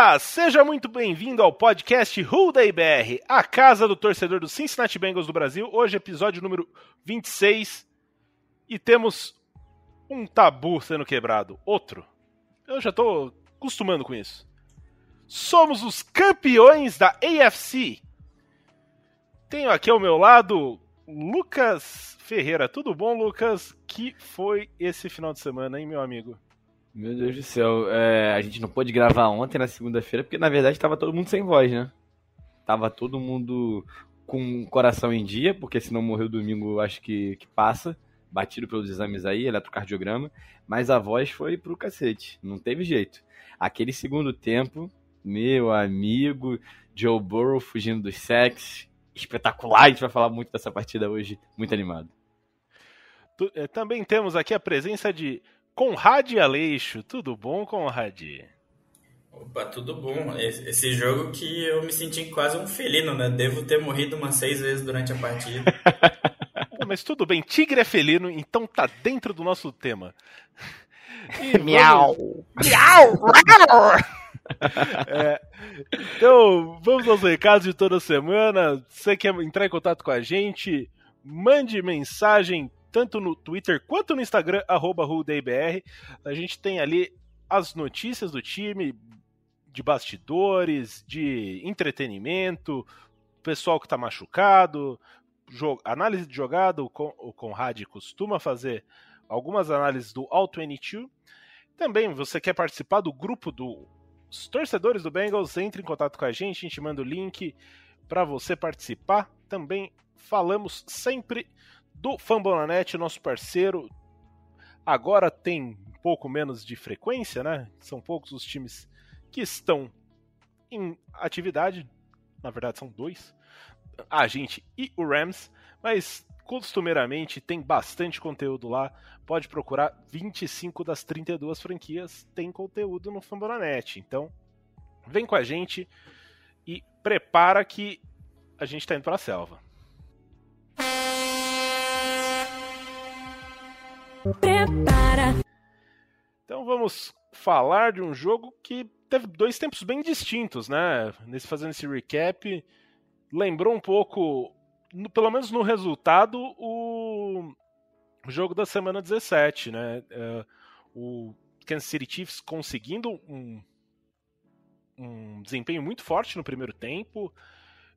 Olá, seja muito bem-vindo ao podcast Who Day BR, a casa do torcedor do Cincinnati Bengals do Brasil. Hoje, episódio número 26. E temos um tabu sendo quebrado. Outro. Eu já tô acostumando com isso. Somos os campeões da AFC. Tenho aqui ao meu lado Lucas Ferreira. Tudo bom, Lucas? Que foi esse final de semana, hein, meu amigo? Meu Deus do céu, é, a gente não pôde gravar ontem na segunda-feira, porque na verdade tava todo mundo sem voz, né? Tava todo mundo com o coração em dia, porque se não morreu domingo, acho que, que passa, batido pelos exames aí, eletrocardiograma, mas a voz foi pro cacete, não teve jeito. Aquele segundo tempo, meu amigo, Joe Burrow fugindo dos sacks, espetacular, a gente vai falar muito dessa partida hoje, muito animado. Eh, Também temos aqui a presença de Conrad Aleixo. Tudo bom, Conrad? Opa, tudo bom. Esse jogo que eu me senti quase um felino, né? Devo ter morrido umas seis vezes durante a partida. Mas tudo bem, tigre é felino, então tá dentro do nosso tema. Vamos- Miau! É, então, vamos aos recados de toda semana. Você quer entrar em contato com a gente? Mande mensagem tanto no Twitter quanto no Instagram, arroba. A gente tem ali as notícias do time, de bastidores, de entretenimento, pessoal que tá machucado, análise de jogada. O, o Conrad costuma fazer algumas análises do All 22. Também, você quer participar do grupo do os torcedores do Bengals, entre em contato com a gente, a gente manda o link para você participar. Também falamos sempre do Fambonanet, nosso parceiro. Agora tem um pouco menos de frequência, né? São poucos os times que estão em atividade. Na verdade, são dois: a gente e o Rams. Mas costumeiramente tem bastante conteúdo lá. Pode procurar 25 das 32 franquias tem conteúdo no Fambonanet. Então, vem com a gente e prepara que a gente tá indo pra selva. Prepara. Então vamos falar de um jogo que teve dois tempos bem distintos, né? Nesse fazendo esse recap, lembrou um pouco, no- pelo menos no resultado, o o jogo da semana 17, né? É, o Kansas City Chiefs conseguindo um, um desempenho muito forte no primeiro tempo,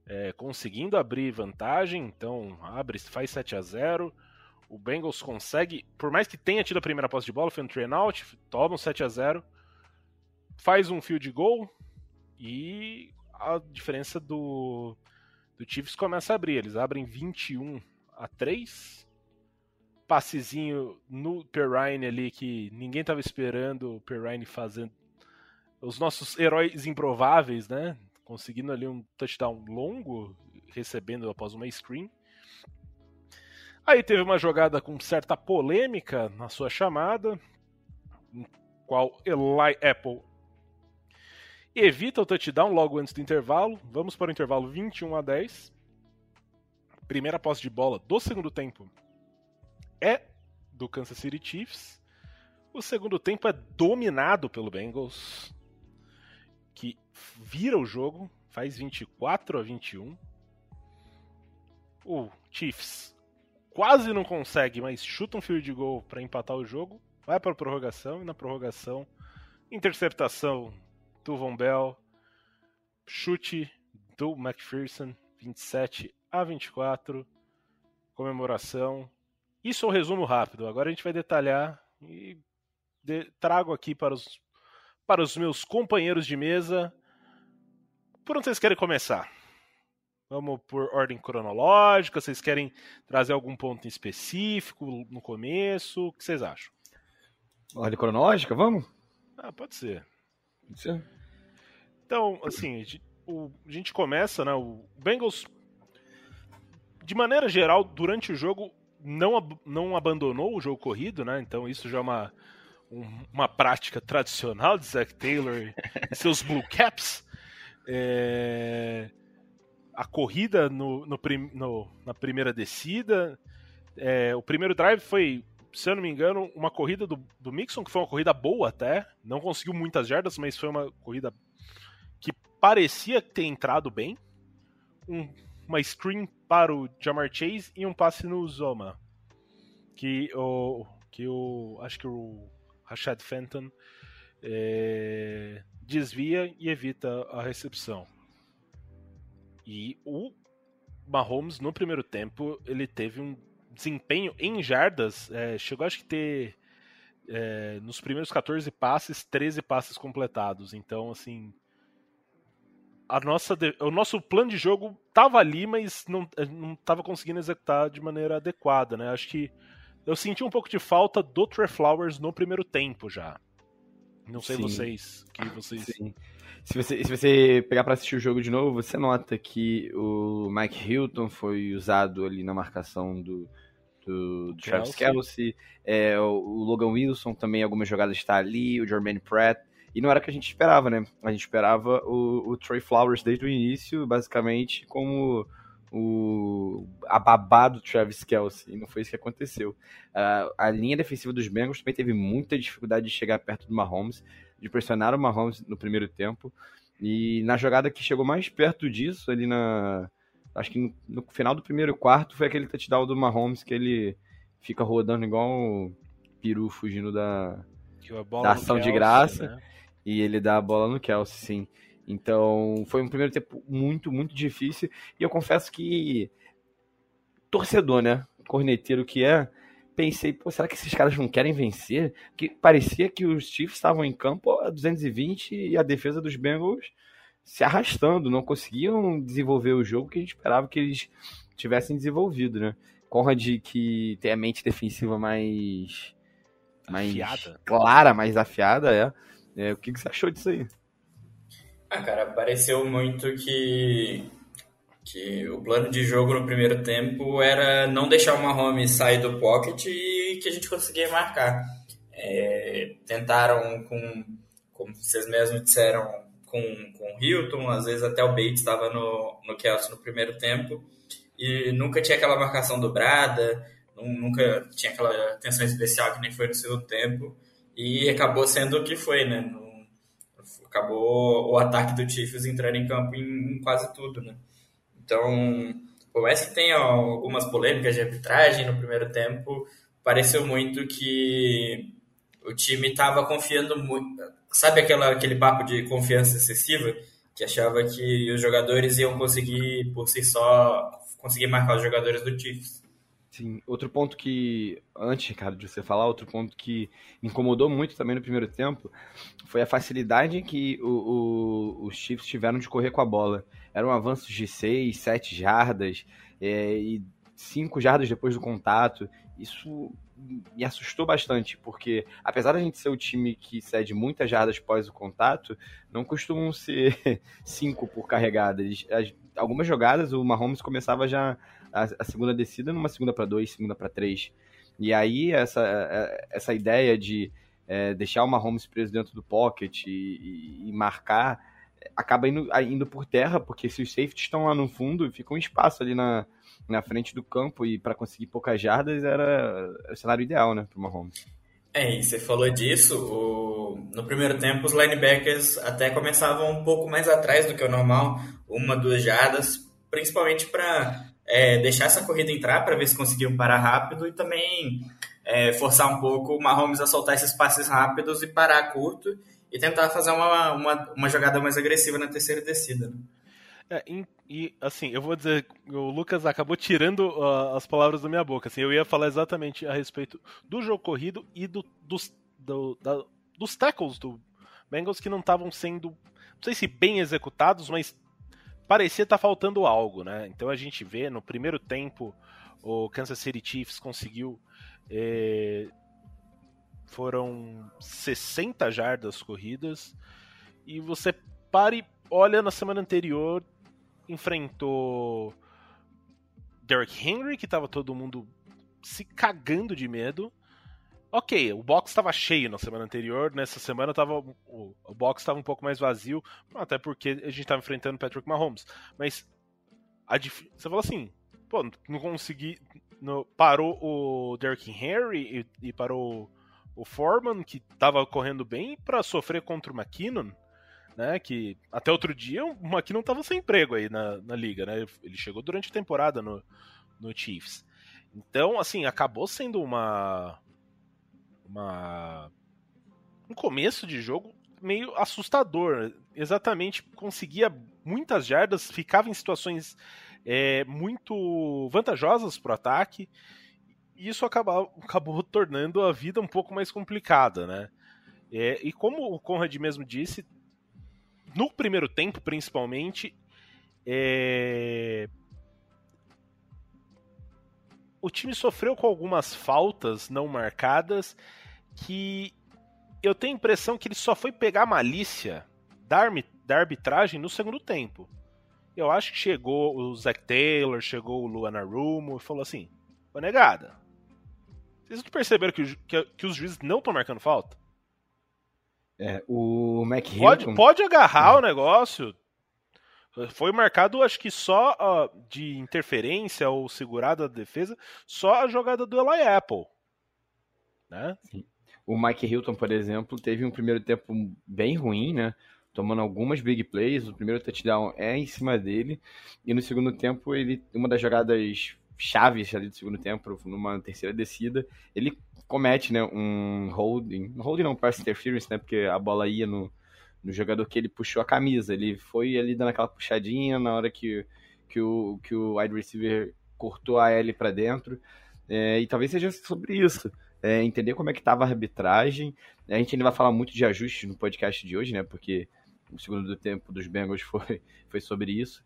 é, conseguindo abrir vantagem, então abre, faz 7 a 0 o Bengals consegue, por mais que tenha tido a primeira posse de bola, foi um train out, toma um 7 a 0 faz um field goal e a diferença do, do Chiefs começa a abrir. Eles abrem 21 a 3. Passezinho no Perrine ali que ninguém estava esperando o Perrine fazendo. Os nossos heróis improváveis, né? Conseguindo ali um touchdown longo, recebendo após uma screen. Aí teve uma jogada com certa polêmica na sua chamada, em qual Eli Apple evita o touchdown logo antes do intervalo. Vamos para o intervalo 21 a 10. Primeira posse de bola do segundo tempo é do Kansas City Chiefs. O segundo tempo é dominado pelo Bengals, que vira o jogo, faz 24 a 21. O Chiefs quase não consegue, mas chuta um field goal para empatar o jogo. Vai para a prorrogação e na prorrogação, interceptação Tuvon Bell. Chute do McPherson, 27 a 24. Comemoração. Isso é um resumo rápido. Agora a gente vai detalhar e de- trago aqui para os, para os meus companheiros de mesa. Por onde vocês querem começar? Vamos por ordem cronológica? Vocês querem trazer algum ponto em específico no começo? O que vocês acham? Ordem cronológica, vamos? Ah, pode ser. Pode ser? Então, assim, a gente- o- a gente começa, né? O Bengals, de maneira geral, durante o jogo, não, ab- não abandonou o jogo corrido, né? Então isso já é uma, um- uma prática tradicional de Zach Taylor e seus Blue Caps. É, a corrida no, no no- na primeira descida. É, o primeiro drive foi, se eu não me engano, uma corrida do, do Mixon, que foi uma corrida boa até. Não conseguiu muitas jardas, mas foi uma corrida que parecia ter entrado bem. Um- uma screen para o Jamar Chase e um passe no Zoma. Que o. Que o. Acho que o Rashad Fenton é, desvia e evita a recepção. E o Mahomes, no primeiro tempo, ele teve um desempenho em jardas. é, chegou acho que ter. é, nos primeiros 14 passes, 13 passes completados. Então, assim. A nossa, o nosso plano de jogo tava ali, mas não, não tava conseguindo executar de maneira adequada, né? Acho que eu senti um pouco de falta do Trey Flowers no primeiro tempo já. Não sei Sim. vocês, que vocês. Sim. Se você, se você pegar pra assistir o jogo de novo, você nota que o Mike Hilton foi usado ali na marcação do, do, do Travis Kelsey. É, o, Logan Wilson também, algumas jogadas está ali, o Jermaine Pratt. E não era o que a gente esperava, né? A gente esperava o, o Trey Flowers desde o início, basicamente, como o a babá do Travis Kelsey. E não foi isso que aconteceu. Ah, a linha defensiva dos Bengals também teve muita dificuldade de chegar perto do Mahomes, de pressionar o Mahomes no primeiro tempo. E na jogada que chegou mais perto disso, ali na. Acho que no, no final do primeiro quarto, foi aquele touchdown do Mahomes que ele fica rodando igual um peru fugindo da, da ação de Kelsey, graça. né? e ele dá a bola no Kelsey, sim. Então, foi um primeiro tempo muito, muito difícil. E eu confesso que, torcedor, né? Corneteiro que é, pensei, pô, será que esses caras não querem vencer? Que parecia que os Chiefs estavam em campo a 220 e a defesa dos Bengals se arrastando, não conseguiam desenvolver o jogo que a gente esperava que eles tivessem desenvolvido, né? Conrad que tem a mente defensiva mais mais Afiada. clara, mais afiada, é. É, o que, que você achou disso aí? Ah, cara, pareceu muito que, que o plano de jogo no primeiro tempo era não deixar o Mahomes sair do pocket e que a gente conseguia marcar. É, tentaram com, como vocês mesmos disseram, com, com o Hilton, às vezes até o Bates estava no, no Kelsey no primeiro tempo, e nunca tinha aquela marcação dobrada, nu- nunca tinha aquela atenção especial que nem foi no segundo tempo, e acabou sendo o que foi, né? Acabou o ataque do Chiefs entrando em campo em, em quase tudo, né? Então, por mais que tenha algumas polêmicas de arbitragem no primeiro tempo, pareceu muito que o time estava confiando muito. Sabe aquela, aquele papo de confiança excessiva? Que achava que os jogadores iam conseguir, por si só, conseguir marcar os jogadores do Chiefs. Sim, outro ponto que, antes, Ricardo, de você falar, outro ponto que incomodou muito também no primeiro tempo foi a facilidade que o, o- os Chiefs tiveram de correr com a bola. Eram avanços de 6, 7 jardas é, e 5 jardas depois do contato. Isso me assustou bastante, porque apesar da gente ser o time que cede muitas jardas pós o contato, não costumam ser 5 por carregada. Eles- as- algumas jogadas o Mahomes começava já a, a segunda descida numa segunda para dois, segunda para três. E aí essa, é, essa ideia de é, deixar o Mahomes preso dentro do pocket e, e- e marcar acaba indo, indo por terra, porque se os safeties estão lá no fundo, fica um espaço ali na, na frente do campo e para conseguir poucas jardas era o cenário ideal, né, pro Mahomes. É, e você falou disso, o- no primeiro tempo os linebackers até começavam um pouco mais atrás do que o normal, uma, duas jardas, principalmente para deixar essa corrida entrar, para ver se conseguiam parar rápido e também é, forçar um pouco o Mahomes a soltar esses passes rápidos e parar curto e tentar fazer uma, uma, uma jogada mais agressiva na terceira descida. Né? É, e, assim, eu vou dizer, o Lucas acabou tirando uh, as palavras da minha boca. Assim, eu ia falar exatamente a respeito do jogo corrido e do, dos, do, da, dos tackles do Bengals que não estavam sendo, não sei se bem executados, mas parecia estar tá faltando algo, né? Então a gente vê no primeiro tempo o Kansas City Chiefs conseguiu eh, foram 60 jardas corridas e você pare olha na semana anterior enfrentou Derrick Henry, que tava todo mundo se cagando de medo. Ok, o box estava cheio na semana anterior, nessa semana tava, o, o box estava um pouco mais vazio, até porque a gente estava enfrentando Patrick Mahomes. Mas a, você falou assim, pô, não consegui. Parou o Derrick Henry e, e parou o Foreman, que estava correndo bem, para sofrer contra o McKinnon né? Que até outro dia o McKinnon estava sem emprego aí na, na liga, né? Ele chegou durante a temporada no, no Chiefs. Então, assim, acabou sendo uma. uma um começo de jogo meio assustador. Exatamente, conseguia muitas jardas, ficava em situações é, muito vantajosas para o ataque. Isso acabou, acabou tornando a vida um pouco mais complicada, né? É, e como o Conrad mesmo disse, no primeiro tempo, principalmente, é... o time sofreu com algumas faltas não marcadas que eu tenho a impressão que ele só foi pegar malícia da, da arbitragem no segundo tempo. Eu acho que chegou o Zach Taylor, chegou o Luana Rumo e falou assim: Ô negada, vocês não perceberam que, que, que os juízes não estão marcando falta? É, o McHilton... Pode, pode agarrar é. o negócio. Foi marcado, acho que só de interferência ou segurada da defesa, só a jogada do Eli Apple. Né? Sim. O Mike Hilton, por exemplo, teve um primeiro tempo bem ruim, né? Tomando algumas big plays. O primeiro touchdown é em cima dele. E no segundo tempo, ele uma das jogadas chaves ali do segundo tempo, numa terceira descida, ele comete, né, um holding, um holding não, pass interference, né, porque a bola ia no, no jogador que ele puxou a camisa, ele foi ali dando aquela puxadinha na hora que, que, o, que o wide receiver cortou a L para dentro, é, e talvez seja sobre isso, é, entender como é que estava a arbitragem, a gente ainda vai falar muito de ajustes no podcast de hoje, né, porque o segundo tempo dos Bengals foi, foi sobre isso,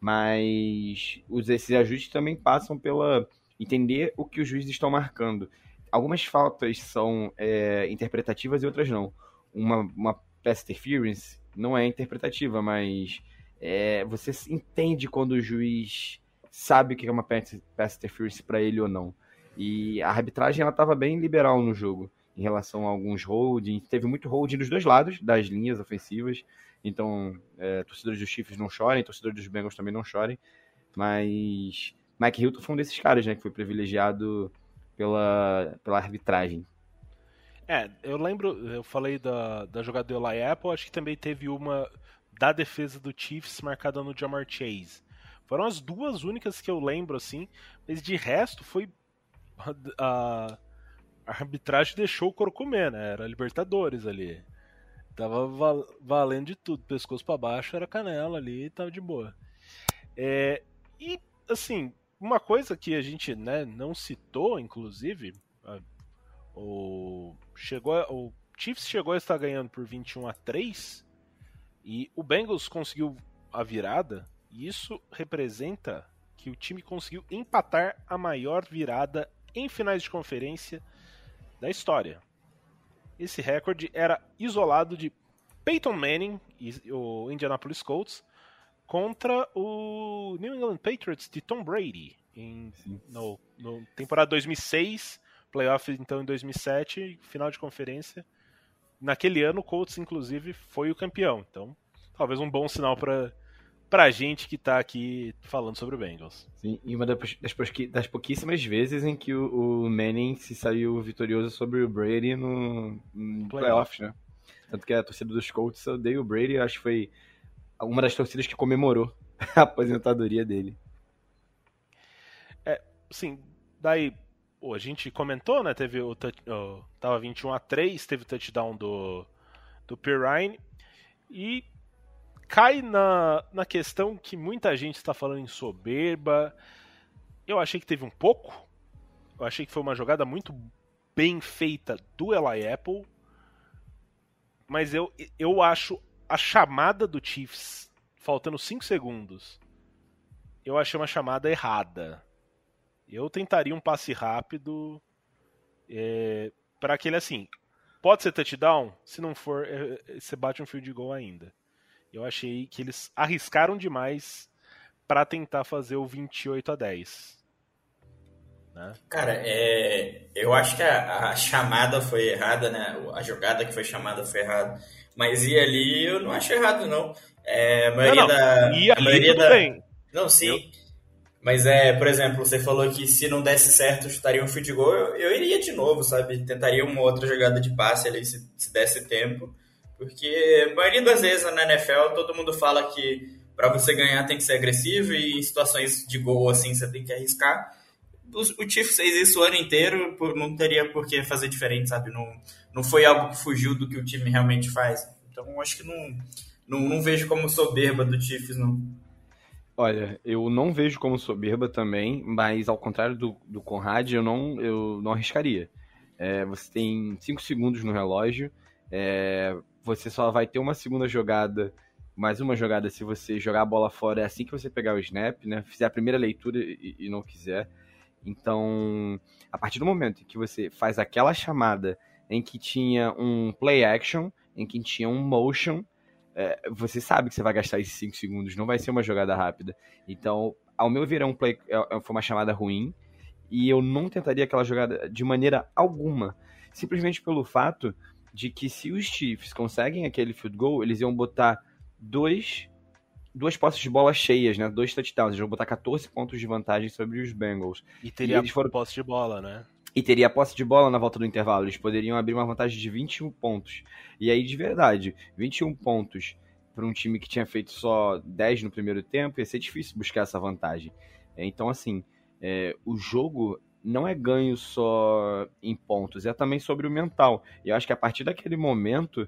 mas os, esses ajustes também passam pela entender o que os juízes estão marcando algumas faltas são é, interpretativas e outras não. Uma, uma pass interference não é interpretativa, mas é, você entende quando o juiz sabe o que é uma pass, interference para ele ou não. E a arbitragem ela estava bem liberal no jogo em relação a alguns holding. Teve muito holding dos dois lados das linhas ofensivas. Então, é, torcedores dos Chiefs não chorem, torcedores dos Bengals também não chorem. Mas Mike Hilton foi um desses caras, né, que foi privilegiado pela, pela arbitragem. É, eu lembro, eu falei da, da jogada do Eli Apple, acho que também teve uma da defesa do Chiefs marcada no Jamar Chase. Foram as duas únicas que eu lembro, assim, mas de resto foi. A, a arbitragem deixou o couro comer, né? Era Libertadores ali. Tava val, valendo de tudo, pescoço para baixo era canela ali e tava de boa. É, e, assim, uma coisa que a gente né, não citou, inclusive, o, chegou, o Chiefs chegou a estar ganhando por 21 a 3 e o Bengals conseguiu a virada, e isso representa que o time conseguiu empatar a maior virada em finais de conferência da história. Esse recorde era isolado de Peyton Manning o Indianapolis Colts contra o New England Patriots de Tom Brady em no, no temporada 2006, playoff então em 2007, final de conferência. Naquele ano o Colts inclusive foi o campeão. Então, talvez um bom sinal para pra gente que tá aqui falando sobre o Bengals. Sim, e uma das, das pouquíssimas vezes em que o, o, Manning se saiu vitorioso sobre o Brady no, no playoff, né? Tanto que a torcida dos Colts odeia o Brady, acho que foi uma das torcidas que comemorou a aposentadoria dele. É, sim, daí a gente comentou, né? Teve o, o tava 21 a 3, teve o touchdown do do Pirine. E cai na, na questão que muita gente está falando em soberba. Eu achei que teve um pouco. Eu achei que foi uma jogada muito bem feita do Eli Apple. Mas eu, eu acho a chamada do Chiefs, faltando 5 segundos, eu achei uma chamada errada. Eu tentaria um passe rápido é, para aquele assim. Pode ser touchdown? Se não for, é, é, você bate um field goal ainda. Eu achei que eles arriscaram demais para tentar fazer o 28 a 10. Né? Cara, é, eu acho que a, a, chamada foi errada, né? A jogada que foi chamada foi errada. Mas ir ali eu não acho errado, não. É, a maioria não, não. da. E ali a maioria da... bem. Não, sim. Mas é, por exemplo, você falou que se não desse certo, chutaria um field goal, eu, eu iria de novo, sabe? Tentaria uma outra jogada de passe ali se, se desse tempo. Porque a maioria das vezes na NFL todo mundo fala que para você ganhar tem que ser agressivo e em situações de gol assim você tem que arriscar. O, o Chiefs fez isso o ano inteiro, não teria por que fazer diferente, sabe? Não, não foi algo que fugiu do que o time realmente faz. Então acho que não, não, não vejo como soberba do Chiefs, não. Olha, eu não vejo como soberba também, mas ao contrário do, do Conrad, eu não, eu não arriscaria. É, você tem 5 segundos no relógio, é, você só vai ter uma segunda jogada, mais uma jogada se você jogar a bola fora, é assim que você pegar o snap, né? Fizer a primeira leitura e, e não quiser. Então, a partir do momento que você faz aquela chamada em que tinha um play action, em que tinha um motion, é, você sabe que você vai gastar esses 5 segundos, não vai ser uma jogada rápida. Então, ao meu ver, é um play, é, é, foi uma chamada ruim, e eu não tentaria aquela jogada de maneira alguma. Simplesmente pelo fato de que se os Chiefs conseguem aquele field goal, eles iam botar dois duas posses de bola cheias, né? Dois touchdowns. Eles vão botar 14 pontos de vantagem sobre os Bengals. E teria e eles foram... posse de bola, né? E teria a posse de bola na volta do intervalo. Eles poderiam abrir uma vantagem de 21 pontos. E aí, de verdade, 21 pontos para um time que tinha feito só 10 no primeiro tempo, ia ser difícil buscar essa vantagem. Então, assim, é, o jogo não é ganho só em pontos, é também sobre o mental. E eu acho que a partir daquele momento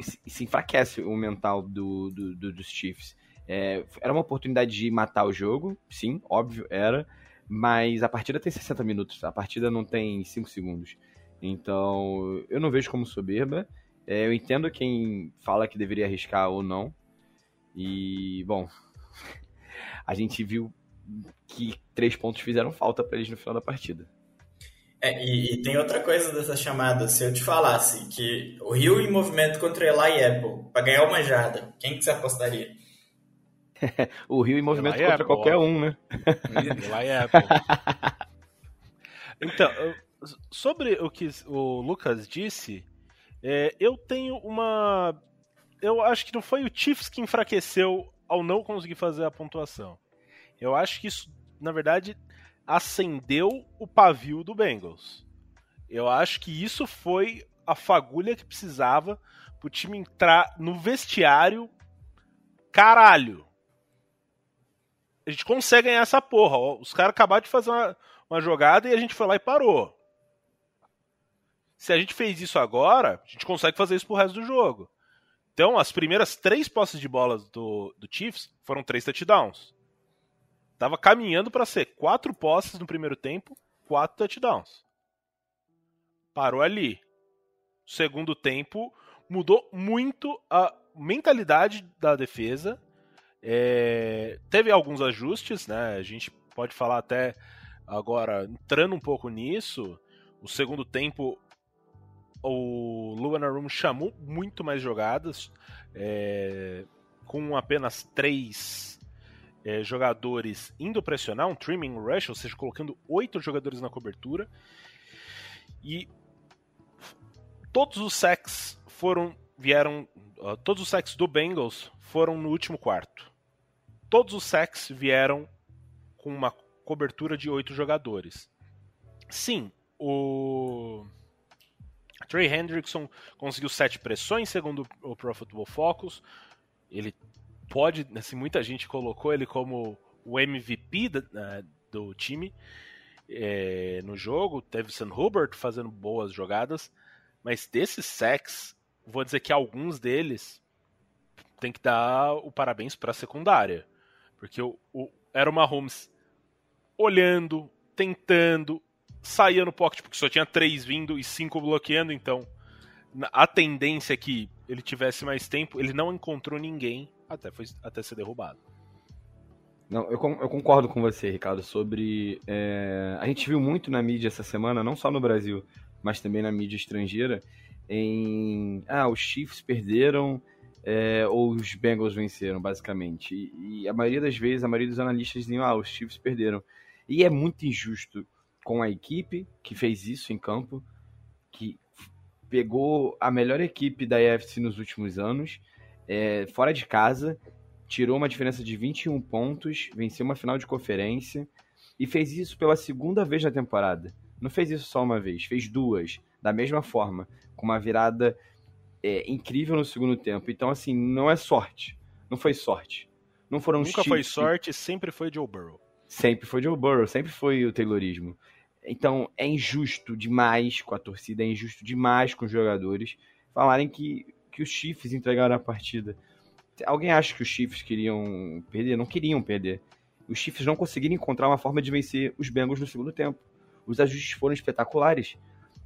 se, enfraquece o mental do, do, do dos Chiefs. É, era uma oportunidade de matar o jogo, sim, óbvio, era. Mas a partida tem 60 minutos, a partida não tem 5 segundos. Então, eu não vejo como soberba. É, eu entendo quem fala que deveria arriscar ou não. E, bom, a gente viu que três pontos fizeram falta para eles no final da partida. É, e, e, tem outra coisa dessa chamada. Se eu te falasse que o Rio em movimento contra Eli Apple para ganhar uma jada, quem que você apostaria? o Rio em movimento Eli contra Apple. qualquer um, né? Eli Apple. então, sobre o que o Lucas disse, é, eu tenho uma. Eu acho que não foi o Chiefs que enfraqueceu ao não conseguir fazer a pontuação. Eu acho que isso, na verdade, acendeu o pavio do Bengals. Eu acho que isso foi a fagulha que precisava pro time entrar no vestiário. Caralho! A gente consegue ganhar essa porra. Os caras acabaram de fazer uma, uma jogada e a gente foi lá e parou. Se a gente fez isso agora, a gente consegue fazer isso pro resto do jogo. Então, as primeiras três posses de bola do, do Chiefs foram três touchdowns. Tava caminhando para ser quatro posses no primeiro tempo, quatro touchdowns. Parou ali. Segundo tempo, mudou muito a mentalidade da defesa. É, teve alguns ajustes, né? A gente pode falar até agora, entrando um pouco nisso. O segundo tempo, o Luanarum chamou muito mais jogadas, é, com apenas três é, jogadores indo pressionar, um trimming rush, ou seja, colocando oito jogadores na cobertura. E todos os sacks foram vieram, uh, todos os sacks do Bengals foram no último quarto. Todos os sacks vieram com uma cobertura de oito jogadores. Sim, o Trey Hendrickson conseguiu sete pressões, segundo o Pro Football Focus. Ele pode, assim, muita gente colocou ele como o MVP uh, do time é, no jogo. Teve Sam Hubert fazendo boas jogadas, mas desses sacks, vou dizer que alguns deles tem que dar o parabéns para a secundária. Porque o, o, era uma Holmes olhando, tentando, saía no pocket, porque só tinha três vindo e cinco bloqueando, então a tendência é que ele tivesse mais tempo, ele não encontrou ninguém até, foi, até ser derrubado. Não, eu, eu concordo com você, Ricardo, sobre. É, a gente viu muito na mídia essa semana, não só no Brasil, mas também na mídia estrangeira, em. Ah, os Chiefs perderam é, ou os Bengals venceram, basicamente. E, e, a maioria das vezes, a maioria dos analistas diziam, ah, os Chiefs perderam. E é muito injusto com a equipe que fez isso em campo, que pegou a melhor equipe da AFC nos últimos anos, é, fora de casa, tirou uma diferença de 21 pontos, venceu uma final de conferência e fez isso pela segunda vez na temporada. Não fez isso só uma vez, fez duas, da mesma forma, com uma virada é, incrível no segundo tempo. Então, assim, não é sorte. Não foi sorte. Não foram Nunca foi sorte, sempre foi Joe Burrow. Sempre foi Joe Burrow, sempre foi o Taylorismo. Então, é injusto demais com a torcida, é injusto demais com os jogadores falarem que, que os Chiefs entregaram a partida. Alguém acha que os Chiefs queriam perder? Não queriam perder. Os Chiefs não conseguiram encontrar uma forma de vencer os Bengals no segundo tempo. Os ajustes foram espetaculares.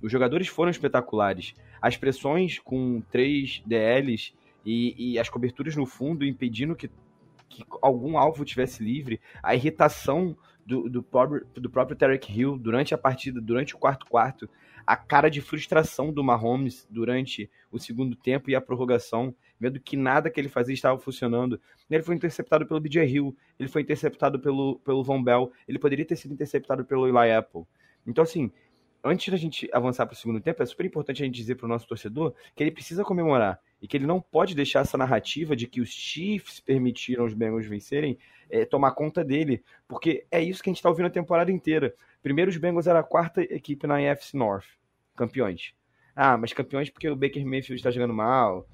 Os jogadores foram espetaculares. As pressões com três DLs e, e as coberturas no fundo impedindo que, que algum alvo tivesse livre. A irritação do, do, próprio, do próprio Tarek Hill durante a partida, durante o quarto quarto. A cara de frustração do Mahomes durante o segundo tempo e a prorrogação vendo que nada que ele fazia estava funcionando. Ele foi interceptado pelo BJ Hill, ele foi interceptado pelo, pelo Von Bell, ele poderia ter sido interceptado pelo Eli Apple. Então, assim, antes da gente avançar para o segundo tempo, é super importante a gente dizer para o nosso torcedor que ele precisa comemorar e que ele não pode deixar essa narrativa de que os Chiefs permitiram os Bengals vencerem é, tomar conta dele, porque é isso que a gente está ouvindo a temporada inteira. Primeiro, os Bengals eram a quarta equipe na AFC North, campeões. Ah, mas campeões porque o Baker Mayfield está jogando mal,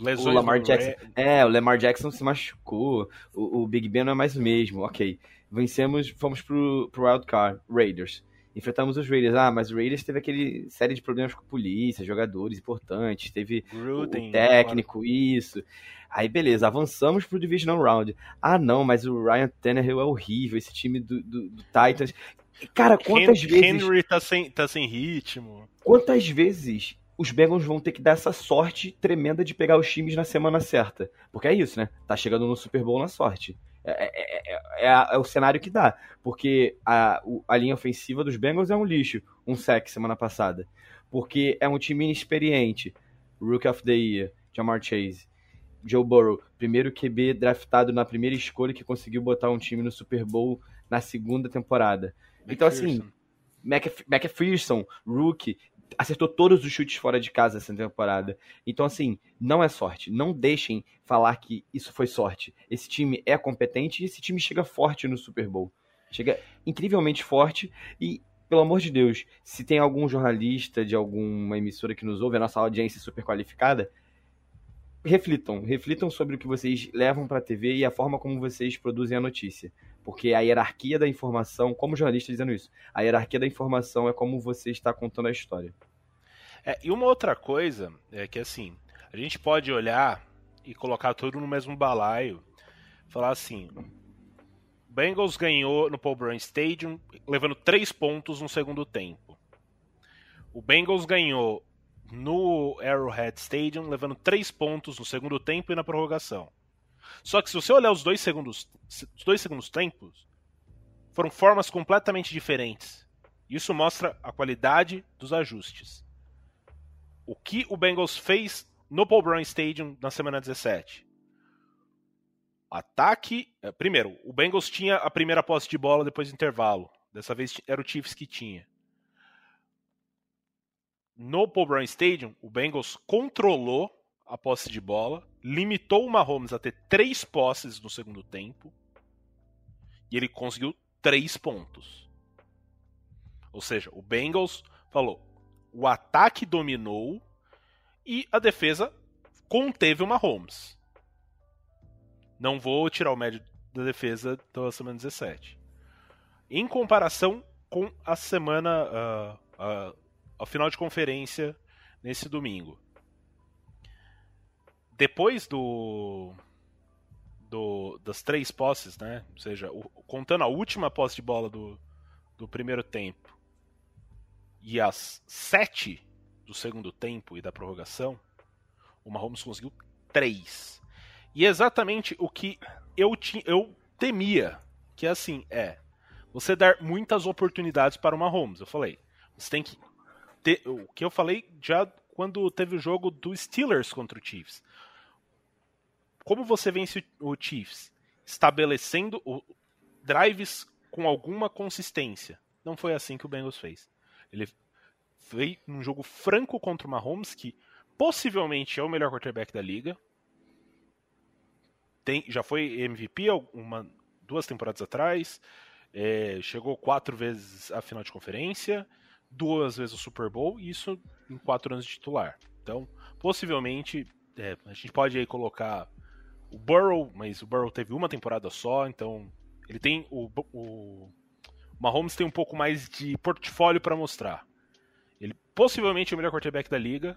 Lesões o Lamar Jackson. É, o Lamar Jackson se machucou. O, o, Big Ben não é mais o mesmo. Ok. Vencemos, fomos pro, pro Wild Card, Raiders. Enfrentamos os Raiders. Ah, mas o Raiders teve aquele série de problemas com a polícia, jogadores importantes, teve Gruden, o técnico, isso. Aí, beleza, avançamos pro Divisional Round. Ah, não, mas o Ryan Tannehill é horrível, esse time do, do, do Titans. Cara, quantas Henry, vezes. Henry tá sem, tá sem ritmo. Quantas vezes os Bengals vão ter que dar essa sorte tremenda de pegar os times na semana certa. Porque é isso, né? Tá chegando no Super Bowl na sorte. É, é, é, é, é o cenário que dá. Porque a, a linha ofensiva dos Bengals é um lixo. Um sec semana passada. Porque é um time inexperiente. Rookie of the Year, Jamar Chase. Joe Burrow, primeiro QB draftado na primeira escolha que conseguiu botar um time no Super Bowl na segunda temporada. Então, assim, McPherson, rookie, acertou todos os chutes fora de casa essa temporada. Então, assim, não é sorte. Não deixem falar que isso foi sorte. Esse time é competente e esse time chega forte no Super Bowl. Chega incrivelmente forte e, pelo amor de Deus, se tem algum jornalista de alguma emissora que nos ouve, a nossa audiência é super qualificada, reflitam, reflitam sobre o que vocês levam para a TV e a forma como vocês produzem a notícia. Porque a hierarquia da informação, como jornalista dizendo isso, a hierarquia da informação é como você está contando a história. É, e uma outra coisa é que assim, a gente pode olhar e colocar tudo no mesmo balaio, falar assim, Bengals ganhou no Paul Brown Stadium, levando três pontos no segundo tempo. O Bengals ganhou no Arrowhead Stadium, levando três pontos no segundo tempo e na prorrogação. Só que se você olhar os dois segundos, os dois segundos tempos, foram formas completamente diferentes. Isso mostra a qualidade dos ajustes o que o Bengals fez no Paul Brown Stadium na semana 17. Ataque. É, primeiro, o Bengals tinha a primeira posse de bola depois do intervalo. Dessa vez era o Chiefs que tinha. No Paul Brown Stadium, o Bengals controlou a posse de bola, limitou o Mahomes a ter três posses no segundo tempo e ele conseguiu três pontos. Ou seja, o Bengals falou: o ataque dominou e a defesa conteve o Mahomes. Não vou tirar o médio da defesa da semana 17. Em comparação com a semana. Uh, uh, ao final de conferência nesse domingo. Depois do, do das três posses, né? Ou seja, o- contando a última posse de bola do, do primeiro tempo e as sete do segundo tempo e da prorrogação, o Mahomes conseguiu três. E é exatamente o que eu, ti, eu temia, que é assim, é você dar muitas oportunidades para o Mahomes. Eu falei, você tem que ter, o que eu falei já quando teve o jogo do Steelers contra o Chiefs. Como você vence o Chiefs? Estabelecendo o drives com alguma consistência. Não foi assim que o Bengals fez. Ele veio num jogo franco contra o Mahomes, que possivelmente é o melhor quarterback da liga. Tem, já foi MVP uma, duas temporadas atrás. é, chegou quatro vezes à final de conferência, duas vezes o Super Bowl, e isso em quatro anos de titular. Então, possivelmente, é, a gente pode aí colocar o Burrow, mas o Burrow teve uma temporada só, então ele tem o, o Mahomes tem um pouco mais de portfólio para mostrar. Ele possivelmente é o melhor quarterback da liga.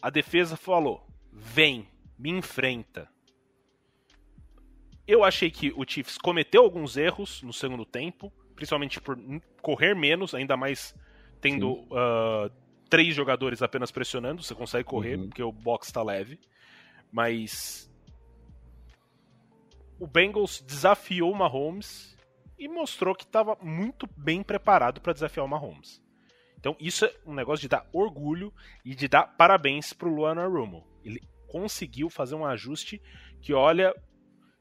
A defesa falou: "Vem, me enfrenta". Eu achei que o Chiefs cometeu alguns erros no segundo tempo, principalmente por correr menos, ainda mais tendo ah, três jogadores apenas pressionando. Você consegue correr Uhum. porque o box está leve, mas o Bengals desafiou o Mahomes e mostrou que estava muito bem preparado para desafiar o Mahomes. Então isso é um negócio de dar orgulho e de dar parabéns pro Luan Arumo. Ele conseguiu fazer um ajuste que, olha,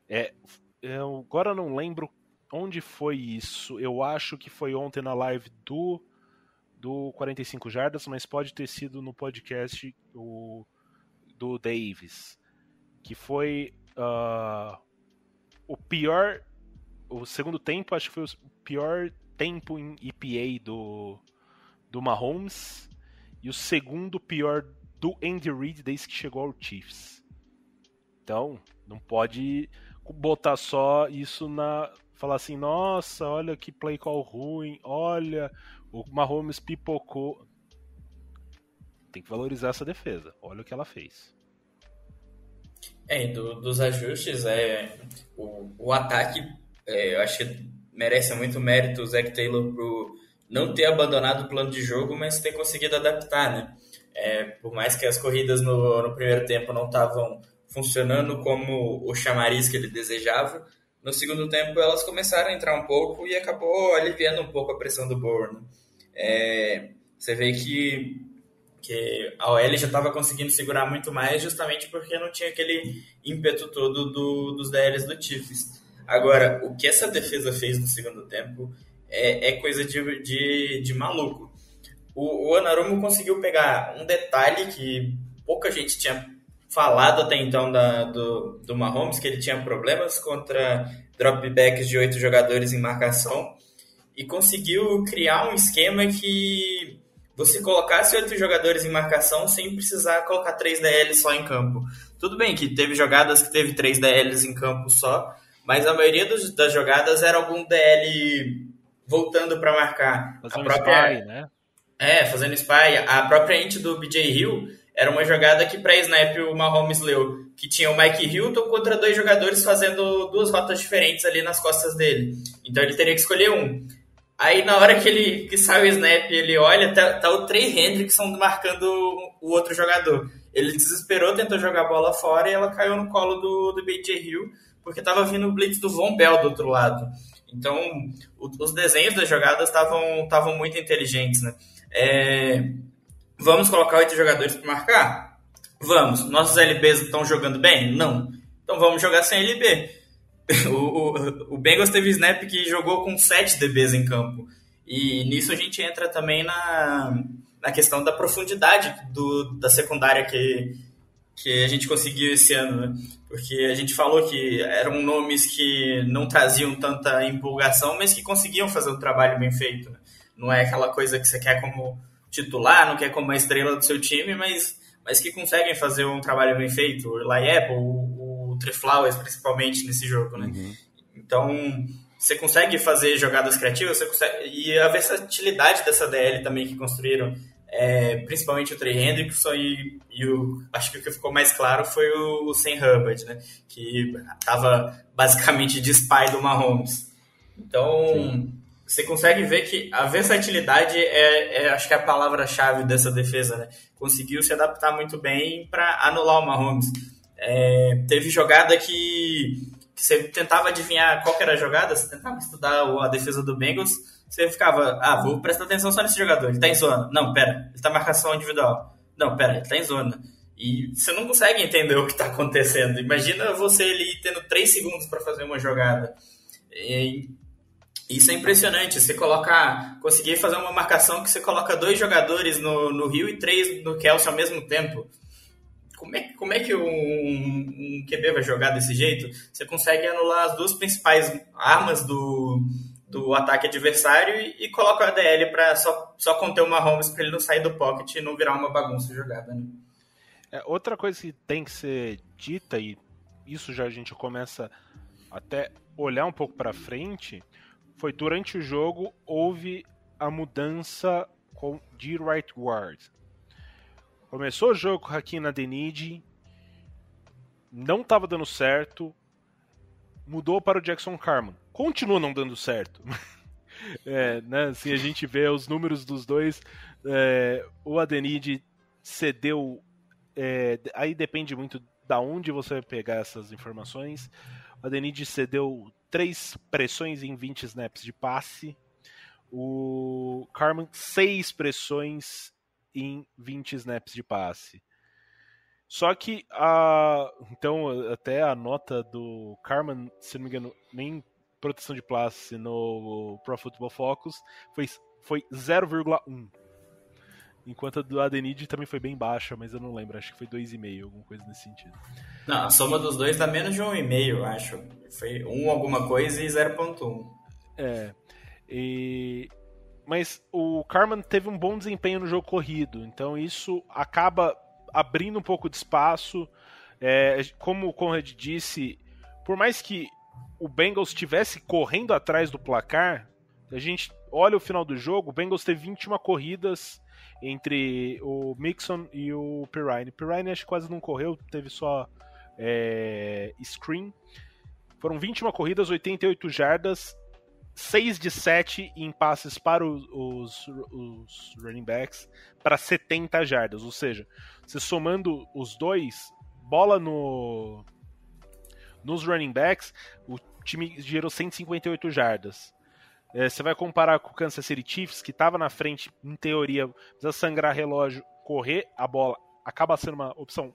é, eu agora não lembro onde foi isso. Eu acho que foi ontem na live do do 45 jardas, mas pode ter sido no podcast o, do Davis, que foi ah, o pior, o segundo tempo, acho que foi o pior tempo em EPA do do Mahomes e o segundo pior do Andy Reid desde que chegou ao Chiefs. Então, não pode botar só isso na falar assim, nossa, olha que play call ruim, olha, o Mahomes pipocou. Tem que valorizar essa defesa. Olha o que ela fez. É, do- dos ajustes, é, o, o ataque, é, eu acho que merece muito mérito o Zach Taylor por não ter abandonado o plano de jogo, mas ter conseguido adaptar, né? É, por mais que as corridas no, no primeiro tempo não estavam funcionando como o chamariz que ele desejava, no segundo tempo elas começaram a entrar um pouco e acabou aliviando um pouco a pressão do Bourne. É, você vê que que a OL já estava conseguindo segurar muito mais justamente porque não tinha aquele ímpeto todo do, dos DLs do Chiefs. Agora, o que essa defesa fez no segundo tempo é, é coisa de, de, de maluco. O, o Anarumo conseguiu pegar um detalhe que pouca gente tinha falado até então da, do, do Mahomes, que ele tinha problemas contra dropbacks de oito jogadores em marcação, e conseguiu criar um esquema que você colocasse oito jogadores em marcação sem precisar colocar três DLs só em campo. Tudo bem que teve jogadas que teve três DLs em campo só, mas a maioria dos, das jogadas era algum DL voltando para marcar. Fazer a própria, spy, né? é, fazendo spy. A própria int do BJ Hill era uma jogada que pré-snap o Mahomes leu, que tinha o Mike Hilton contra dois jogadores fazendo duas rotas diferentes ali nas costas dele. Então ele teria que escolher um. Aí na hora que ele que sai o snap, ele olha, tá, tá o Trey Hendrickson marcando o outro jogador. Ele desesperou, tentou jogar a bola fora e ela caiu no colo do, do BJ Hill, porque tava vindo o blitz do Von Bell do outro lado. Então, o- os desenhos das jogadas estavam muito inteligentes, né? É, vamos colocar oito jogadores para marcar? Vamos. Nossos LBs estão jogando bem? Não. Então vamos jogar sem LB. O, Bengals teve snap que jogou com 7 DBs em campo. E nisso a gente entra também na, na questão da profundidade do, da secundária que, que a gente conseguiu esse ano. Né? Porque a gente falou que eram nomes que não traziam tanta empolgação, mas que conseguiam fazer o trabalho bem feito. Né? Não é aquela coisa que você quer como titular, não quer como a estrela do seu time, mas, mas que conseguem fazer um trabalho bem feito. O Eli Apple, Trey Flowers, principalmente nesse jogo, né? Então, você consegue fazer jogadas criativas, você consegue... e a versatilidade dessa DL também que construíram. é, principalmente o Trey Hendrickson e, e o, acho que o que ficou mais claro foi o, o Sam Hubbard, né? Que estava basicamente de spy do Mahomes. Então, Sim. você consegue ver que a versatilidade é, é acho que é a palavra-chave dessa defesa, né? Conseguiu se adaptar muito bem para anular o Mahomes. É, teve jogada que, que, você tentava adivinhar qual era a jogada, você tentava estudar a defesa do Bengals, você ficava, ah, vou prestar atenção só nesse jogador, ele tá em zona. Não, pera, ele tá marcação individual. Não, pera, ele tá em zona. E você não consegue entender o que está acontecendo. Imagina você ali tendo 3 segundos para fazer uma jogada. E isso é impressionante. Você coloca. Conseguir fazer uma marcação que você coloca dois jogadores no, no Rio e três no Kelsey ao mesmo tempo. Como é, como é que um, um QB vai jogar desse jeito? Você consegue anular as duas principais armas do, do ataque adversário e, e coloca a DL para só, só conter o Mahomes para ele não sair do pocket e não virar uma bagunça jogada. Né? É, outra coisa que tem que ser dita, e isso já a gente começa até olhar um pouco para frente, foi durante o jogo houve a mudança com de right guard. Começou o jogo com Hakim Adeniji, não estava dando certo, mudou para o Jackson Carman. Continua não dando certo. é, né, assim, a gente vê os números dos dois. É, o Adeniji cedeu. É, aí depende muito da onde você vai pegar essas informações. O Adeniji cedeu três pressões em 20 snaps de passe. O Carmen, seis pressões em 20 snaps de passe. Só que a. Então, até a nota do Carmen, se não me engano, nem proteção de passe no Pro Football Focus foi, foi 0,1. Enquanto a do Adenid também foi bem baixa, mas eu não lembro, acho que foi 2,5, alguma coisa nesse sentido. Não, a soma dos dois dá menos de 1,5, acho. Foi 1 alguma coisa e 0,1. É. E... Mas o Carman teve um bom desempenho no jogo corrido, então isso acaba abrindo um pouco de espaço. É, como o Conrad disse, por mais que o Bengals estivesse correndo atrás do placar, a gente olha o final do jogo, o Bengals teve 21 corridas, entre o Mixon e o Pirine. Pirine acho que quase não correu, teve só é, screen. Foram 21 corridas, 88 jardas, 6 de 7 em passes para os, os, os running backs para 70 jardas. Ou seja, você somando os dois, bola no nos running backs, o time gerou 158 jardas. É, você vai comparar com o Kansas City Chiefs, que estava na frente, em teoria, precisa sangrar relógio, correr a bola, acaba sendo uma opção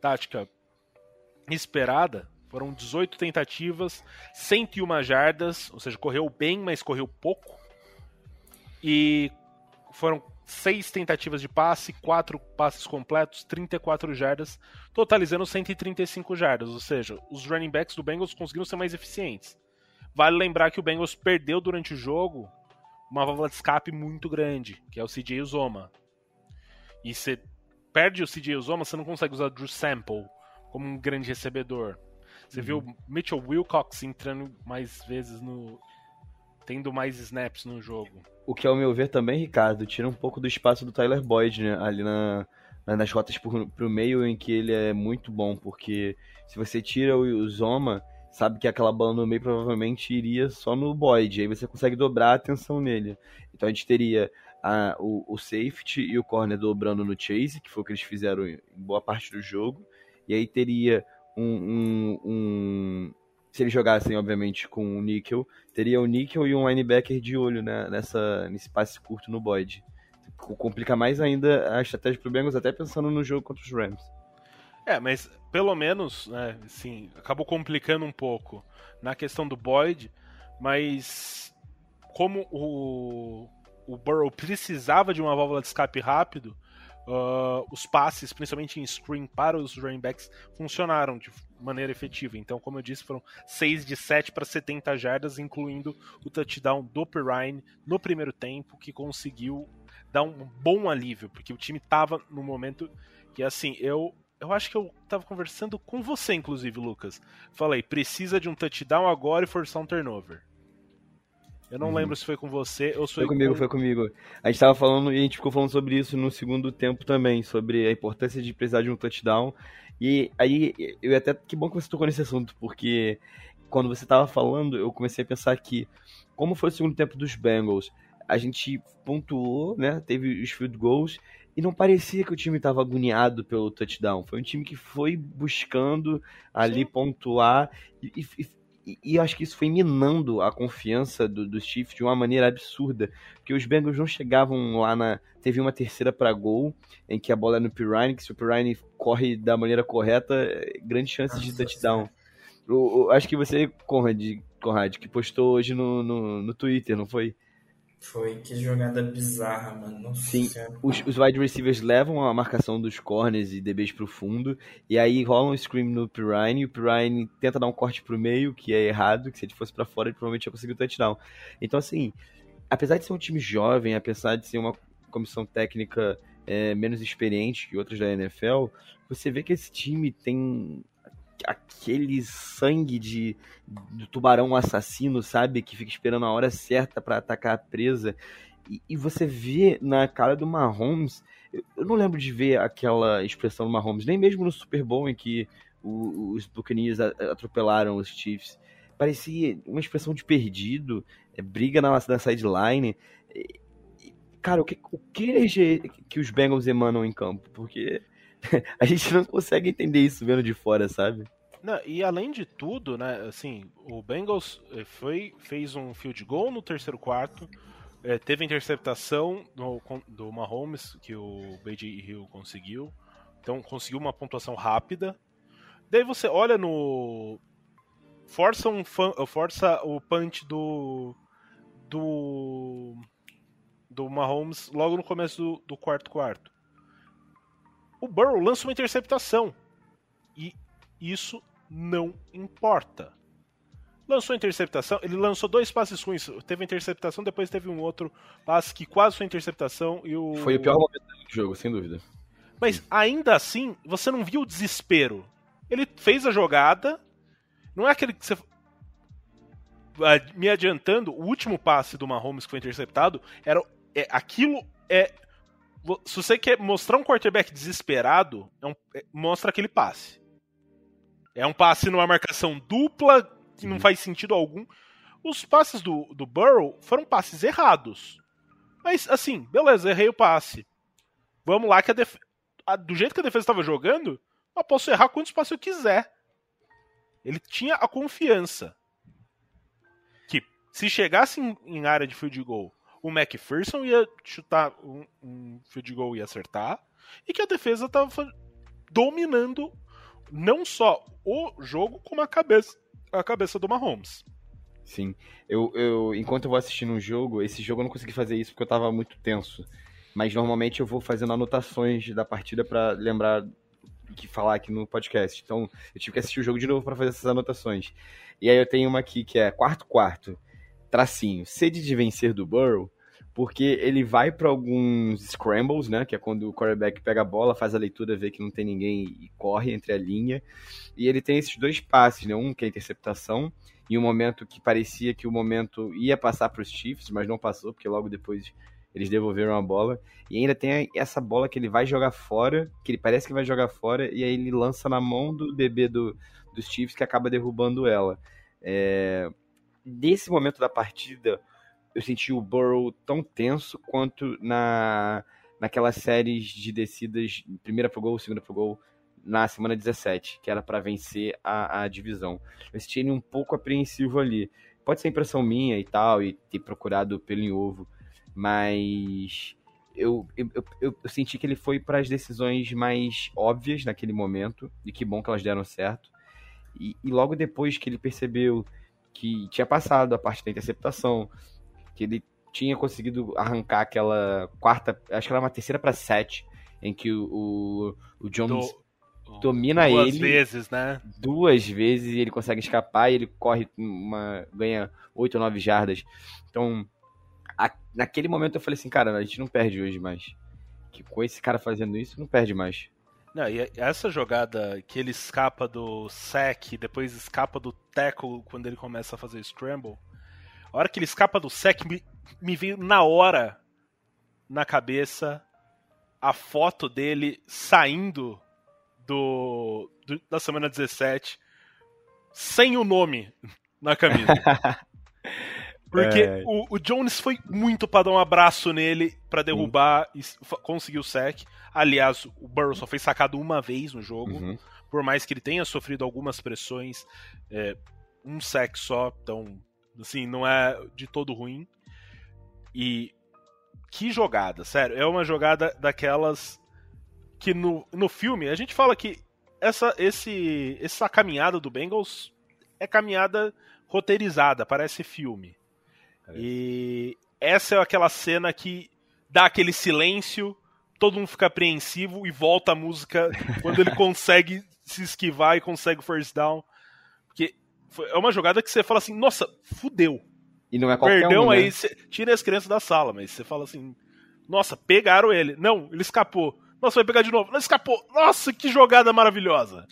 tática esperada. Foram 18 tentativas, 101 jardas, ou seja, correu bem, mas correu pouco. E foram seis tentativas de passe, quatro passes completos, 34 jardas, totalizando 135 jardas. Ou seja, os running backs do Bengals conseguiram ser mais eficientes. Vale lembrar que o Bengals perdeu durante o jogo uma válvula de escape muito grande, que é o CJ Uzoma. E você perde o CJ Uzoma, você não consegue usar o Drew Sample como um grande recebedor. Você uhum. viu o Mitchell Wilcox entrando mais vezes no. tendo mais snaps no jogo. O que, ao meu ver, também, Ricardo, tira um pouco do espaço do Tyler Boyd, né? Ali na, nas rotas pro, pro meio em que ele é muito bom, porque se você tira o Uzoma sabe que aquela bola no meio provavelmente iria só no Boyd, aí você consegue dobrar a atenção nele. Então a gente teria a, o, o, safety e o corner dobrando no chase, que foi o que eles fizeram em boa parte do jogo, e aí teria um, um, um se eles jogassem, obviamente, com o níquel, teria o níquel e um linebacker de olho né, nessa, nesse passe curto no Boyd. Complica mais ainda a estratégia pro Bengals, até pensando no jogo contra os Rams. É, mas pelo menos, né, assim, acabou complicando um pouco na questão do Boyd, mas como o, o Burrow precisava de uma válvula de escape rápido, uh, os passes, principalmente em screen para os running backs, funcionaram de maneira efetiva. Então, como eu disse, foram 6 de 7 para 70 jardas, incluindo o touchdown do Perrine no primeiro tempo, que conseguiu dar um bom alívio, porque o time estava no momento que, assim, eu eu acho que eu tava conversando com você, inclusive, Lucas. Falei, precisa de um touchdown agora e forçar um turnover. Eu não Uhum. lembro se foi com você ou se Foi foi, comigo, com... foi comigo. A gente tava falando e a gente ficou falando sobre isso no segundo tempo também, sobre a importância de precisar de um touchdown. E aí, eu até que bom que você tocou nesse assunto, porque quando você tava falando, eu comecei a pensar que como foi o segundo tempo dos Bengals, a gente pontuou, né? Teve os field goals e não parecia que o time estava agoniado pelo touchdown. Foi um time que foi buscando ali pontuar e, e, e- e eu acho que isso foi minando a confiança do- dos Chiefs de uma maneira absurda, porque os Bengals não chegavam lá na. Teve uma terceira para gol, em que a bola é no Pirine, que se o Pirine corre da maneira correta, é grande chance de touchdown. O- o- acho que você, Conrad, Conrad, que postou hoje no, no, no Twitter, não foi? Foi que jogada bizarra, mano. Nossa Sim. Os, os wide receivers levam a marcação dos corners e DBs pro fundo, e aí rola um screen no Pirine, e o Pirine tenta dar um corte pro meio, que é errado, que se ele fosse pra fora ele provavelmente ia conseguir o touchdown. Então, assim, apesar de ser um time jovem, apesar de ser uma comissão técnica é, menos experiente que outros da NFL, você vê que esse time tem aquele sangue de do tubarão assassino, sabe? Que fica esperando a hora certa pra atacar a presa. E, e você vê na cara do Mahomes, eu, eu não lembro de ver aquela expressão do Mahomes, nem mesmo no Super Bowl em que o- os Buccaneers atropelaram os Chiefs. Parecia uma expressão de perdido, é, briga na, na sideline. E, Cara, o que, o que energia que os Bengals emanam em campo? Porque a gente não consegue entender isso vendo de fora, sabe? Não, e além de tudo, né, assim, o Bengals eh, foi, fez um field goal no terceiro quarto, eh, teve interceptação do, do Mahomes, que o B.J. Hill conseguiu, então conseguiu uma pontuação rápida. Daí você olha no... Força, um fan- força o punch do... do... do Mahomes logo no começo do, do quarto quarto. O Burrow lança uma interceptação. E isso não importa. Lançou a interceptação, ele lançou dois passes ruins. Teve a interceptação, depois teve um outro passe que quase foi interceptação e o. Foi o pior momento do jogo, sem dúvida. Mas ainda assim, você não viu o desespero. Ele fez a jogada. Não é aquele que você. Ah, Me adiantando, o último passe do Mahomes que foi interceptado era. É, aquilo é. Se você quer mostrar um quarterback desesperado, é um- é- mostra aquele passe. É um passe numa marcação dupla, que não faz sentido algum. Os passes do, do Burrow foram passes errados. Mas, assim, beleza, errei o passe. Vamos lá que a defesa a- do jeito que a defesa estava jogando, eu posso errar quantos passos eu quiser. Ele tinha a confiança que se chegasse em, em área de field goal, o McPherson ia chutar um, um field goal e acertar, e que a defesa estava dominando não só o jogo, como a cabeça, a cabeça do Mahomes. Sim. Eu, eu, enquanto eu vou assistindo um jogo, esse jogo eu não consegui fazer isso porque eu tava muito tenso. Mas normalmente eu vou fazendo anotações da partida pra lembrar que falar aqui no podcast. Então eu tive que assistir o jogo de novo pra fazer essas anotações. E aí eu tenho uma aqui que é quarto quarto, tracinho, sede de vencer do Burrow, porque ele vai pra alguns scrambles, né, que é quando o quarterback pega a bola, faz a leitura, vê que não tem ninguém e corre entre a linha. E ele tem esses dois passes, né, um que é interceptação em um momento que parecia que o momento ia passar para os Chiefs, mas não passou, porque logo depois eles devolveram a bola. E ainda tem essa bola que ele vai jogar fora, que ele parece que vai jogar fora, e aí ele lança na mão do DB do, dos Chiefs, que acaba derrubando ela. É... Nesse momento da partida, eu senti o Burrow tão tenso quanto na naquelas séries de descidas, primeira pro gol, segunda pro gol, na semana 17, que era para vencer a, a divisão. Eu senti ele um pouco apreensivo ali. Pode ser impressão minha e tal, e ter procurado pelo em ovo, mas eu, eu, eu, eu senti que ele foi para as decisões mais óbvias naquele momento, e que bom que elas deram certo. E, e logo depois que ele percebeu que tinha passado a parte da interceptação, que ele tinha conseguido arrancar aquela quarta, acho que era uma terceira para sete, em que o, o, o Jones Do- domina duas ele vezes, né? duas vezes e ele consegue escapar e ele corre uma ganha 8 ou 9 jardas. Então, a- naquele momento eu falei assim, cara, a gente não perde hoje mais. Que com esse cara fazendo isso, não perde mais. Não, e essa jogada que ele escapa do sack, depois escapa do tackle quando ele começa a fazer scramble. A hora que ele escapa do sec, me, me veio na hora na cabeça a foto dele saindo do, do- da semana 17 sem o nome na camisa. Porque É. o, o Jones foi muito pra dar um abraço nele pra derrubar e s- fa- conseguir o sec. Aliás, o Burrow só foi sacado uma vez no jogo Uhum. por mais que ele tenha sofrido algumas pressões, é, um sec só, então, assim, não é de todo ruim. E que jogada, sério, é uma jogada daquelas que no, no filme a gente fala que essa, esse, essa caminhada do Bengals é caminhada roteirizada, parece filme. E essa é aquela cena que dá aquele silêncio, todo mundo fica apreensivo e volta a música quando ele consegue se esquivar e consegue o first down. Porque é uma jogada que você fala assim, nossa, fudeu. E não é qualquer Perdão um, né? aí, cê- tira as crianças da sala, mas você fala assim, nossa, pegaram ele. Não, ele escapou. Nossa, vai pegar de novo. Não escapou. Nossa, que jogada maravilhosa.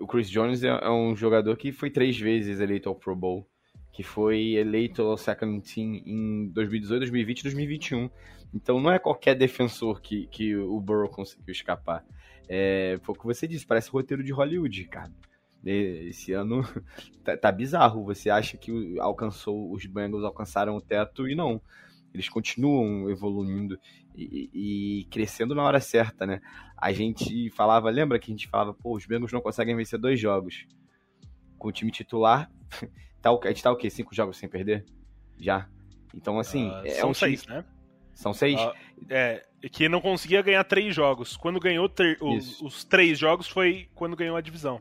O Chris Jones é é um jogador que foi três vezes eleito ao Pro Bowl, que foi eleito ao Second Team em 2018, 2020 e 2021. Então não é qualquer defensor que, que o Burrow conseguiu escapar. É, foi o que você disse, parece roteiro de Hollywood, cara. Esse ano tá, tá bizarro. Você acha que alcançou, os Bengals alcançaram o teto e não. Eles continuam evoluindo e- e crescendo na hora certa, né? A gente falava, lembra que a gente falava, pô, os Bengals não conseguem vencer dois jogos. Com o time titular, tá, o- a gente tá o quê? Cinco jogos sem perder? Já. Então, assim, Ah, é são um time- seis, né? São seis? Ah, é, que não conseguia ganhar três jogos. Quando ganhou ter- os, os três jogos foi quando ganhou a divisão.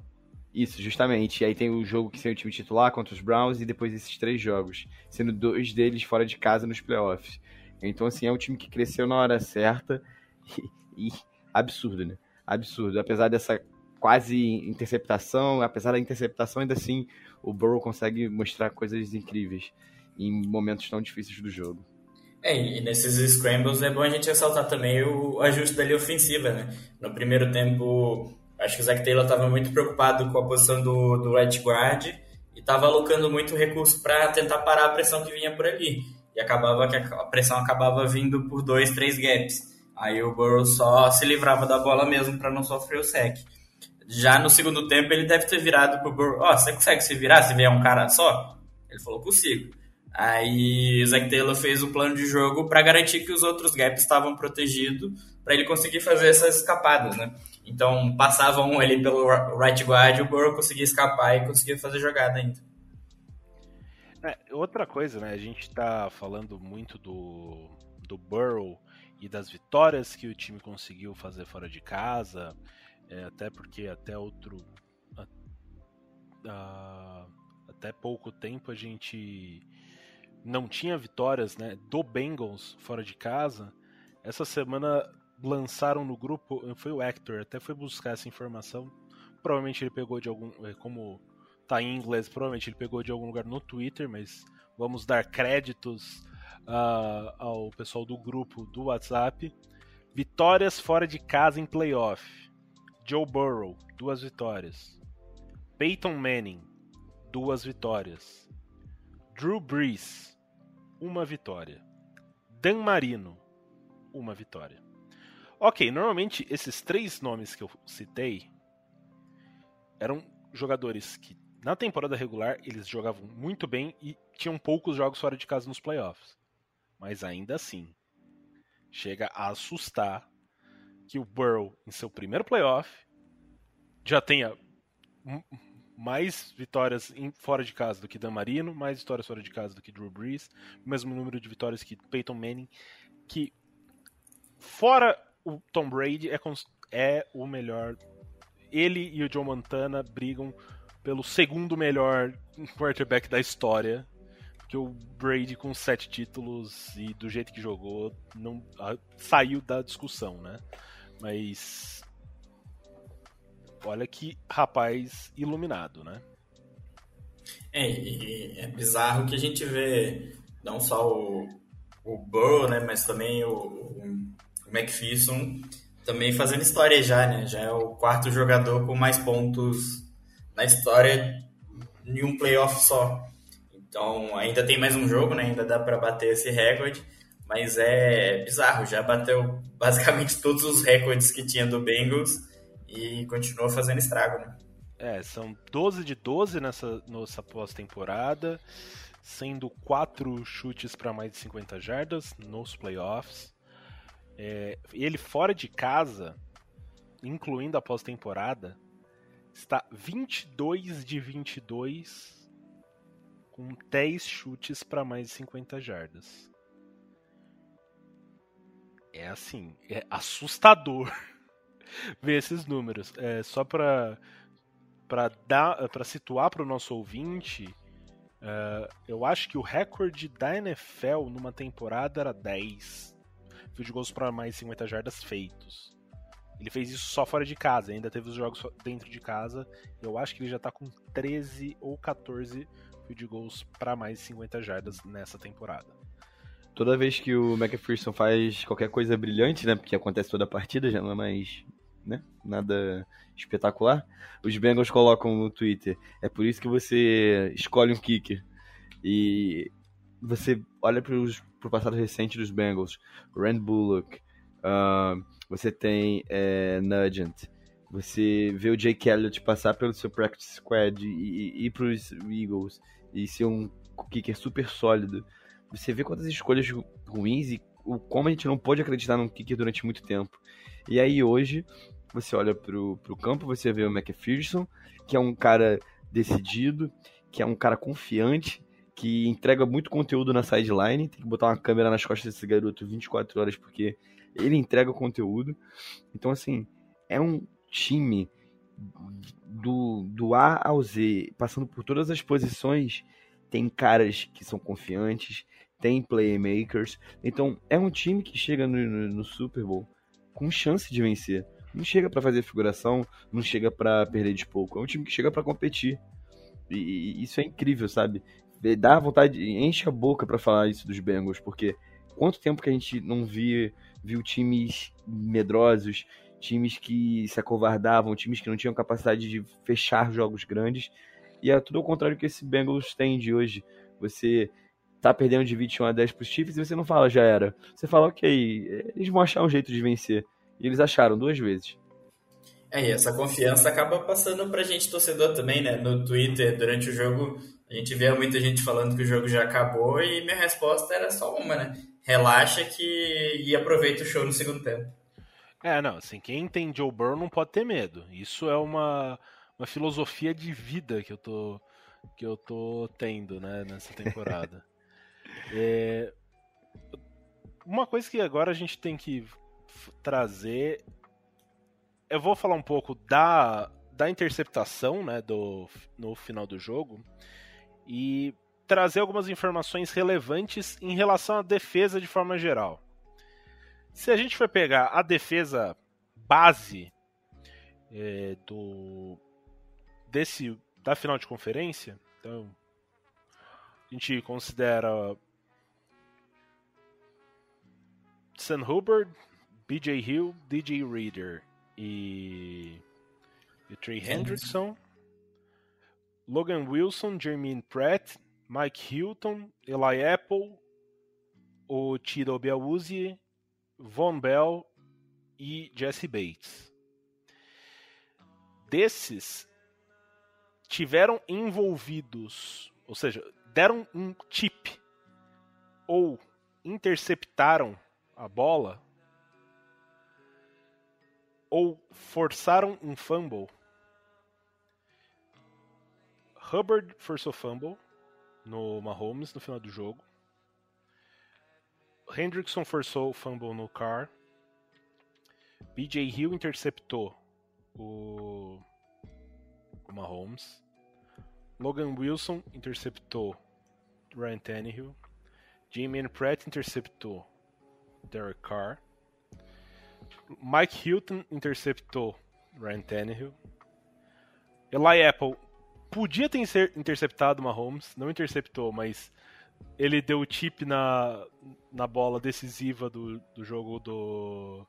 Isso, justamente. E aí tem o jogo que sem o time titular contra os Browns e depois esses três jogos, sendo dois deles fora de casa nos playoffs. Então, assim, é um time que cresceu na hora certa e, e absurdo, né? Absurdo. Apesar dessa quase interceptação, apesar da interceptação, ainda assim, o Burrow consegue mostrar coisas incríveis em momentos tão difíceis do jogo. É, e nesses scrambles é bom a gente ressaltar também o ajuste da linha ofensiva, né? No primeiro tempo, acho que o Zach Taylor estava muito preocupado com a posição do, do right guard e estava alocando muito recurso para tentar parar a pressão que vinha por ali. E acabava que a pressão acabava vindo por dois, três gaps. Aí o Burrow só se livrava da bola mesmo para não sofrer o sec. Já no segundo tempo, ele deve ter virado pro Burrow. Ó, você consegue se virar se vier um cara só? Ele falou, consigo. Aí o Zach Taylor fez o plano de jogo para garantir que os outros gaps estavam protegidos para ele conseguir fazer essas escapadas, né? Então passava um ali pelo right guard, o Burrow conseguia escapar e conseguia fazer jogada ainda. É, outra coisa, né? A gente tá falando muito do, do Burrow e das vitórias que o time conseguiu fazer fora de casa, é, até porque até outro. a- a- até pouco tempo a gente não tinha vitórias né, do Bengals fora de casa. Essa semana lançaram no grupo, foi o Hector, até foi buscar essa informação. Provavelmente ele pegou de algum. é, Como tá em inglês, provavelmente ele pegou de algum lugar no Twitter, mas vamos dar créditos ah, ao pessoal do grupo do WhatsApp. Vitórias fora de casa em playoff. Joe Burrow, duas vitórias. Peyton Manning, duas vitórias. Drew Brees, uma vitória. Dan Marino, uma vitória. Ok, normalmente esses três nomes que eu citei eram jogadores que na temporada regular eles jogavam muito bem e tinham poucos jogos fora de casa nos playoffs. Mas ainda assim, chega a assustar que o Burrow, em seu primeiro playoff, já tenha mais vitórias em- fora de casa do que Dan Marino, mais vitórias fora de casa do que Drew Brees, o mesmo número de vitórias que Peyton Manning, que fora o Tom Brady é, é o melhor. Ele e o Joe Montana brigam pelo segundo melhor quarterback da história. Porque o Brady com sete títulos e do jeito que jogou não ah, saiu da discussão, né? Mas olha que rapaz iluminado, né? É, é bizarro que a gente vê não só o, o Burrow, né, mas também o, o, o McPherson também fazendo história já, né? Já é o quarto jogador com mais pontos na história em um playoff só. Então ainda tem mais um jogo, né? Ainda dá para bater esse recorde, mas é bizarro, já bateu basicamente todos os recordes que tinha do Bengals e continua fazendo estrago, né? É, são 12 de 12 nessa, nessa pós-temporada, sendo 4 chutes para mais de 50 jardas nos playoffs. É, ele fora de casa, incluindo a pós-temporada, está 22 de 22 com 10 chutes para mais de 50 jardas. É assim, é assustador ver esses números. É, só para para dar para situar para o nosso ouvinte, uh, eu acho que o recorde da NFL numa temporada era 10 field goals para mais 50 jardas feitos. Ele fez isso só fora de casa, ainda teve os jogos dentro de casa. Eu acho que ele já tá com 13 ou 14 field goals para mais 50 jardas nessa temporada. Toda vez que o McPherson faz qualquer coisa brilhante, né, porque acontece toda a partida, já não é mais né? Nada espetacular. Os Bengals colocam no Twitter. É por isso que você escolhe um kicker. E você olha para o passado recente dos Bengals. Rand Bullock. Uh, você tem é, Nugent. Você vê o Jake Elliott passar pelo seu practice squad e ir para os Eagles e ser um kicker super sólido. Você vê quantas escolhas ruins e o, como a gente não pode acreditar num kicker durante muito tempo. E aí hoje você olha pro, pro campo, você vê o McPherson, que é um cara decidido, que é um cara confiante, que entrega muito conteúdo na sideline. Tem que botar uma câmera nas costas desse garoto 24 horas, porque ele entrega conteúdo. Então, assim, é um time do, do A ao Z, passando por todas as posições. Tem caras que são confiantes, tem playmakers. Então, é um time que chega no, no, no Super Bowl com chance de vencer não chega para fazer figuração, não chega para perder de pouco. É um time que chega para competir. E, e, isso é incrível, sabe? Dá vontade, enche a boca para falar isso dos Bengals, porque quanto tempo que a gente não via, viu times medrosos, times que se acovardavam, times que não tinham capacidade de fechar jogos grandes. E é tudo ao contrário que esse Bengals tem de hoje. Você tá perdendo de 21 a 10 pros Chiefs e você não fala já era. Você fala, ok, eles vão achar um jeito de vencer. E eles acharam duas vezes. É, e essa confiança acaba passando pra gente torcedor também, né? No Twitter, durante o jogo, a gente vê muita gente falando que o jogo já acabou e minha resposta era só uma, né? Relaxa que e aproveita o show no segundo tempo. É, não, assim, quem tem Joe Burrow não pode ter medo. Isso é uma, uma filosofia de vida que eu tô que eu tô tendo, né, nessa temporada. é, uma coisa que agora a gente tem que trazer. Eu vou falar um pouco da, da interceptação né, do, no final do jogo e trazer algumas informações relevantes em relação à defesa de forma geral. Se a gente for pegar a defesa base é, do desse da final de conferência, então a gente considera Sam Hubbard, BJ Hill, DJ Reader e, e Trey Hendrickson, Logan Wilson, Jermaine Pratt, Mike Hilton, Eli Apple, o Tiro Biawuzi, Von Bell e Jesse Bates. Desses tiveram envolvidos, ou seja, deram um tip ou interceptaram a bola ou forçaram um fumble. Hubbard forçou fumble no Mahomes no final do jogo. Hendrickson forçou o fumble no Carr. BJ Hill interceptou o, o Mahomes. Logan Wilson interceptou Ryan Tannehill. Jamie Pratt interceptou Derek Carr. Mike Hilton interceptou Ryan Tannehill. Eli Apple podia ter interceptado Mahomes, não interceptou, mas ele deu o chip na, na bola decisiva do, do jogo do,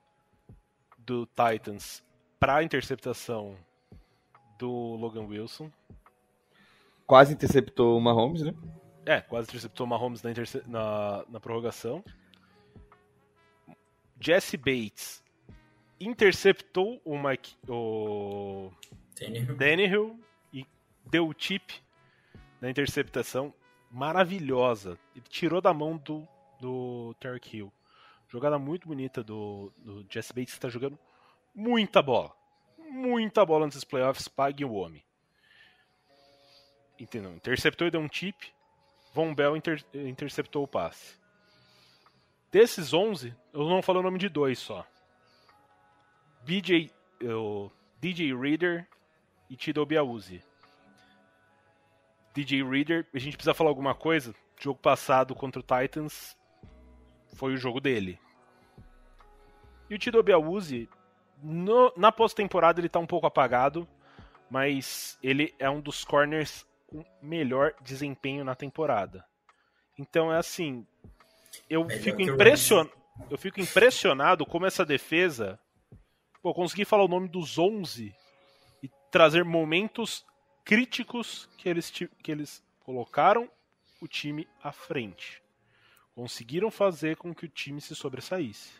do Titans para a interceptação do Logan Wilson. Quase interceptou o Mahomes, né? É, quase interceptou o Mahomes na, interce- na, na prorrogação. Jesse Bates interceptou o Mike, o Tannehill. Tannehill e deu o tip na interceptação maravilhosa. Ele tirou da mão do, do Tarek Hill. Jogada muito bonita do, do Jesse Bates, está jogando muita bola. Muita bola nesses playoffs, pague o homem. Entendeu? Interceptou e deu um tip. Von Bell inter- interceptou o passe. Desses 11, eu não falo o nome de dois só. BJ, o DJ Reader e Tido Biauzi. DJ Reader, a gente precisa falar alguma coisa? Jogo passado contra o Titans foi o jogo dele. E o Tido Biauzi, na pós-temporada ele tá um pouco apagado, mas ele é um dos corners com melhor desempenho na temporada. Então é assim, eu Melhor fico impressionado, eu fico impressionado como essa defesa, pô, consegui falar o nome dos 11 e trazer momentos críticos que eles que eles colocaram o time à frente. Conseguiram fazer com que o time se sobressaísse.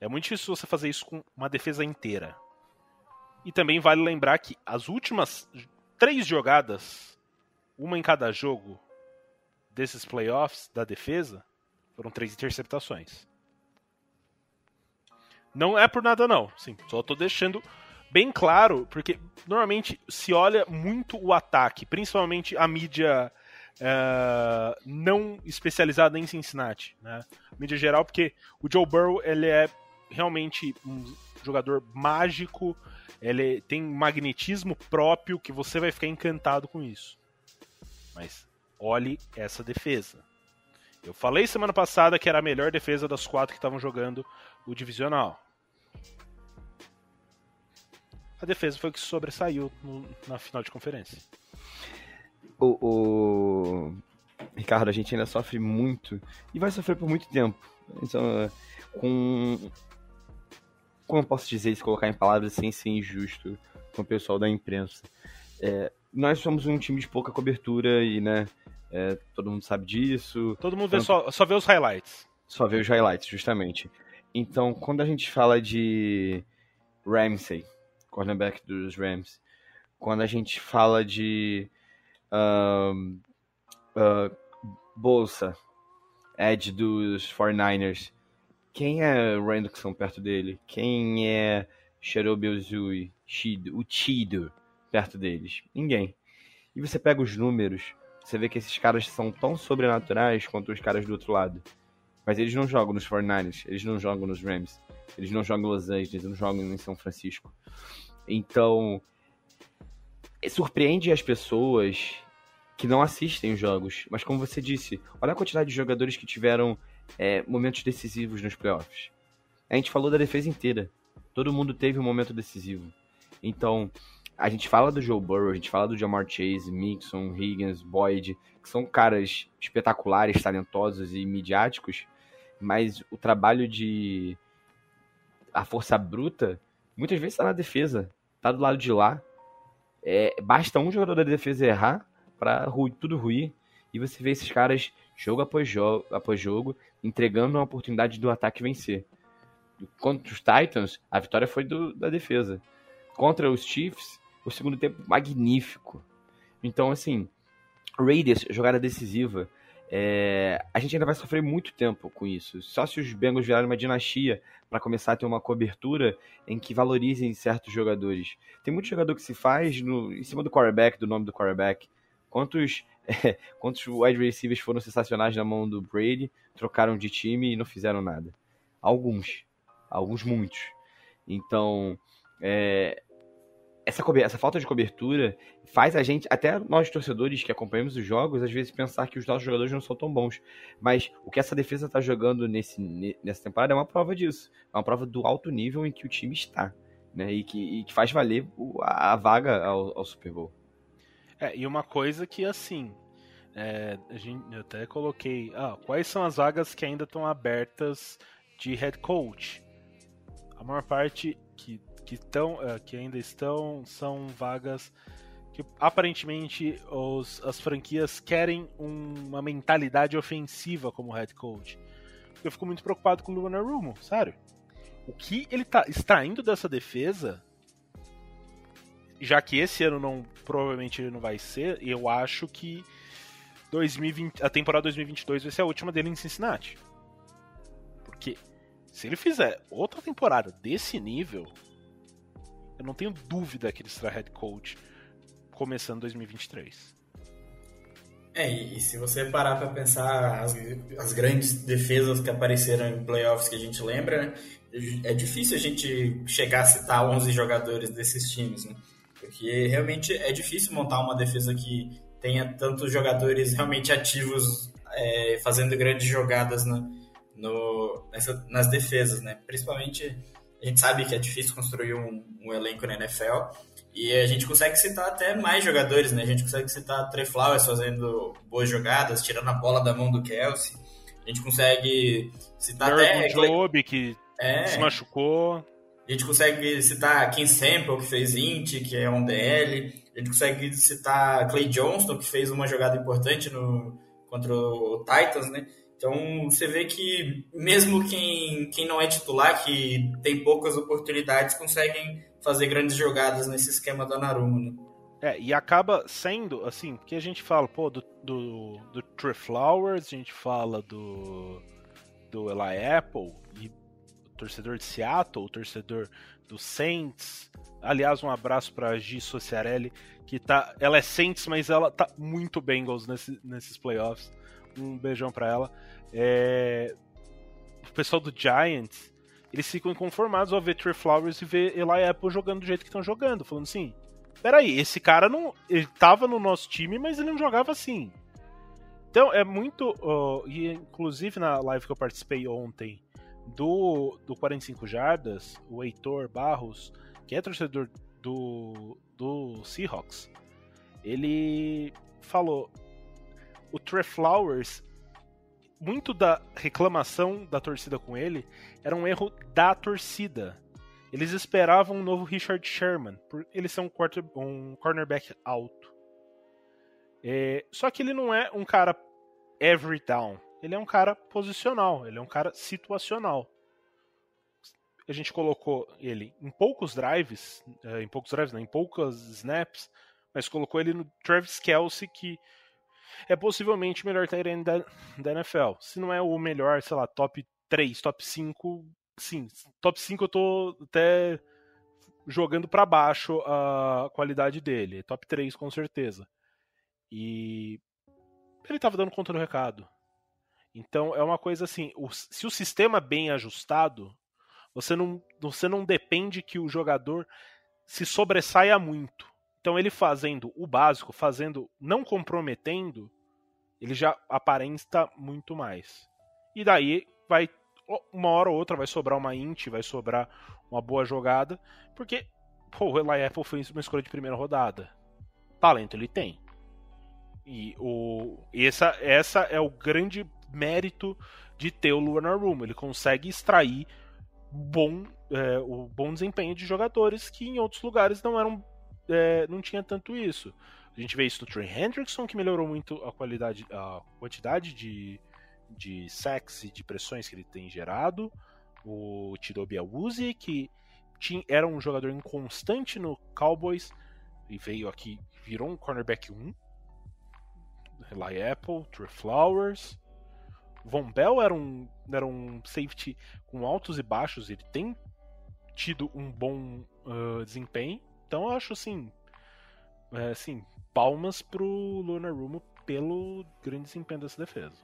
É muito difícil você fazer isso com uma defesa inteira. E também vale lembrar que as últimas três jogadas, uma em cada jogo desses playoffs da defesa, foram três interceptações. Não é por nada não, sim, só tô deixando bem claro, porque normalmente se olha muito o ataque, principalmente a mídia eh, não especializada em Cincinnati, né? Mídia geral, porque o Joe Burrow ele é realmente um jogador mágico, ele tem magnetismo próprio que você vai ficar encantado com isso. Mas olhe essa defesa. Eu falei semana passada que era a melhor defesa das quatro que estavam jogando o divisional. A defesa foi o que sobressaiu no- na final de conferência. O, o- Ricardo, a gente ainda sofre muito e vai sofrer por muito tempo. Então, é, com. Como eu posso dizer isso, colocar em palavras sem ser injusto com o pessoal da imprensa? É, nós somos um time de pouca cobertura e, né, é, todo mundo sabe disso. Todo mundo vê Tanto- só, só vê os highlights. Só vê os highlights, justamente. Então, quando a gente fala de Ramsey, cornerback dos Rams, quando a gente fala de ahn, ah, Bolsa, Edge dos 49ers, quem é Randall perto dele? Quem é Cherobi Ozui, Chido, o Chido perto deles? Ninguém. E você pega os números, você vê que esses caras são tão sobrenaturais quanto os caras do outro lado. Mas eles não jogam nos 49ers, eles não jogam nos Rams, eles não jogam em Los Angeles, eles não jogam em São Francisco. Então, é, surpreende as pessoas que não assistem os jogos. Mas como você disse, olha a quantidade de jogadores que tiveram é, momentos decisivos nos playoffs. A gente falou da defesa inteira. Todo mundo teve um momento decisivo. Então, a gente fala do Joe Burrow, a gente fala do Jamar Chase, Mixon, Higgins, Boyd, que são caras espetaculares, talentosos e midiáticos, mas o trabalho de a força bruta muitas vezes está na defesa, tá do lado de lá. É, basta um jogador da defesa errar para tudo ruir e você vê esses caras jogo após jogo, após jogo entregando uma oportunidade do ataque vencer. Contra os Titans, a vitória foi do- da defesa. Contra os Chiefs, o segundo tempo magnífico. Então, assim, Raiders, jogada decisiva. É, a gente ainda vai sofrer muito tempo com isso. Só se os Bengals virarem uma dinastia para começar a ter uma cobertura em que valorizem certos jogadores. Tem muito jogador que se faz no, em cima do quarterback, do nome do quarterback. Quantos, é, quantos wide receivers foram sensacionais na mão do Brady, trocaram de time e não fizeram nada? Alguns. Alguns muitos. Então, é, essa, essa falta de cobertura faz a gente, até nós torcedores que acompanhamos os jogos, às vezes pensar que os nossos jogadores não são tão bons. Mas o que essa defesa está jogando nesse, ne- nessa temporada é uma prova disso. É uma prova do alto nível em que o time está. Né? E, que, e que faz valer a vaga ao, ao Super Bowl. É, e uma coisa que assim, é, a gente, eu até coloquei, ah, quais são as vagas que ainda estão abertas de head coach? A maior parte que, que, tão, eh, que ainda estão são vagas que aparentemente os, as franquias querem um- uma mentalidade ofensiva como head coach. Eu fico muito preocupado com o Lunar Rumo, sério. O que ele tá extraindo dessa defesa, já que esse ano não provavelmente ele não vai ser, eu acho que 2020, a temporada 2022 vai ser a última dele em Cincinnati. Porque se ele fizer outra temporada desse nível, eu não tenho dúvida que ele será head coach começando 2023. É, e, e se você parar pra pensar as, as grandes defesas que apareceram em playoffs que a gente lembra, né, é difícil a gente chegar a citar 11 jogadores desses times, né? Porque realmente é difícil montar uma defesa que tenha tantos jogadores realmente ativos é, fazendo grandes jogadas na- no, nessa- nas defesas, né? Principalmente a gente sabe que é difícil construir um, um elenco na NFL e a gente consegue citar até mais jogadores, né? A gente consegue citar Trey Flowers fazendo boas jogadas, tirando a bola da mão do Kelsey. A gente consegue citar até... Derrick Job, que É, se machucou. a gente consegue citar Ken Sample, que fez int, que é um DL. A gente consegue citar Clay Johnston, que fez uma jogada importante no, contra o Titans, né? Então você vê que mesmo quem, quem não é titular, que tem poucas oportunidades, conseguem fazer grandes jogadas nesse esquema da Narumo, né? É, e acaba sendo, assim, porque a gente fala, pô, do, do, do Trey Flowers, a gente fala do, do Eli Apple, e o torcedor de Seattle, o torcedor do Saints. Aliás, um abraço pra Gi Sociarelli, que tá. Ela é Saints, mas ela tá muito Bengals nesse, nesses playoffs. Um beijão pra ela. É, o pessoal do Giants, eles ficam inconformados ao ver Trey Flowers e ver Eli Apple jogando do jeito que estão jogando, falando assim. Peraí, esse cara não. Ele tava no nosso time, mas ele não jogava assim. Então é muito. ó, e inclusive na live que eu participei ontem do, do 45 Jardas, o Heitor Barros, que é torcedor do, do Seahawks, ele falou: o Trey Flowers, muito da reclamação da torcida com ele era um erro da torcida. Eles esperavam um novo Richard Sherman, por ele ser um, quarter, um cornerback alto. É, só que ele não é um cara every down. Ele é um cara posicional, ele é um cara situacional. A gente colocou ele em poucos drives, eh, em poucos drives, não, em poucas snaps, mas colocou ele no Travis Kelsey, que é possivelmente o melhor tight end da, da NFL. Se não é o melhor, sei lá, top 3, top 5, sim. Top 5 eu tô até jogando para baixo a qualidade dele. Top 3 com certeza. E ele tava dando conta do recado. Então é uma coisa assim, o- se o sistema é bem ajustado, você não, você não depende que o jogador se sobressaia muito. Então ele fazendo o básico, fazendo, não comprometendo, ele já aparenta muito mais. E daí vai uma hora ou outra vai sobrar uma int, vai sobrar uma boa jogada, porque pô, o Eli Apple foi uma escolha de primeira rodada. Talento ele tem. E o essa essa é o grande mérito de ter o Lunar Room. Ele consegue extrair bom é, o bom desempenho de jogadores que em outros lugares não eram é, não tinha tanto isso. A gente vê isso no Trey Hendrickson, que melhorou muito a qualidade, a quantidade de, de sacks e de pressões que ele tem gerado. O Tidobi Awuzie, que tinha, era um jogador inconstante no Cowboys e veio aqui, virou um cornerback 1. Eli Apple, Trey Flowers. Von Bell era um, era um safety com altos e baixos, ele tem tido um bom uh, desempenho. Então eu acho assim, é, assim, palmas pro Lunar Rumo pelo grande desempenho dessa defesa.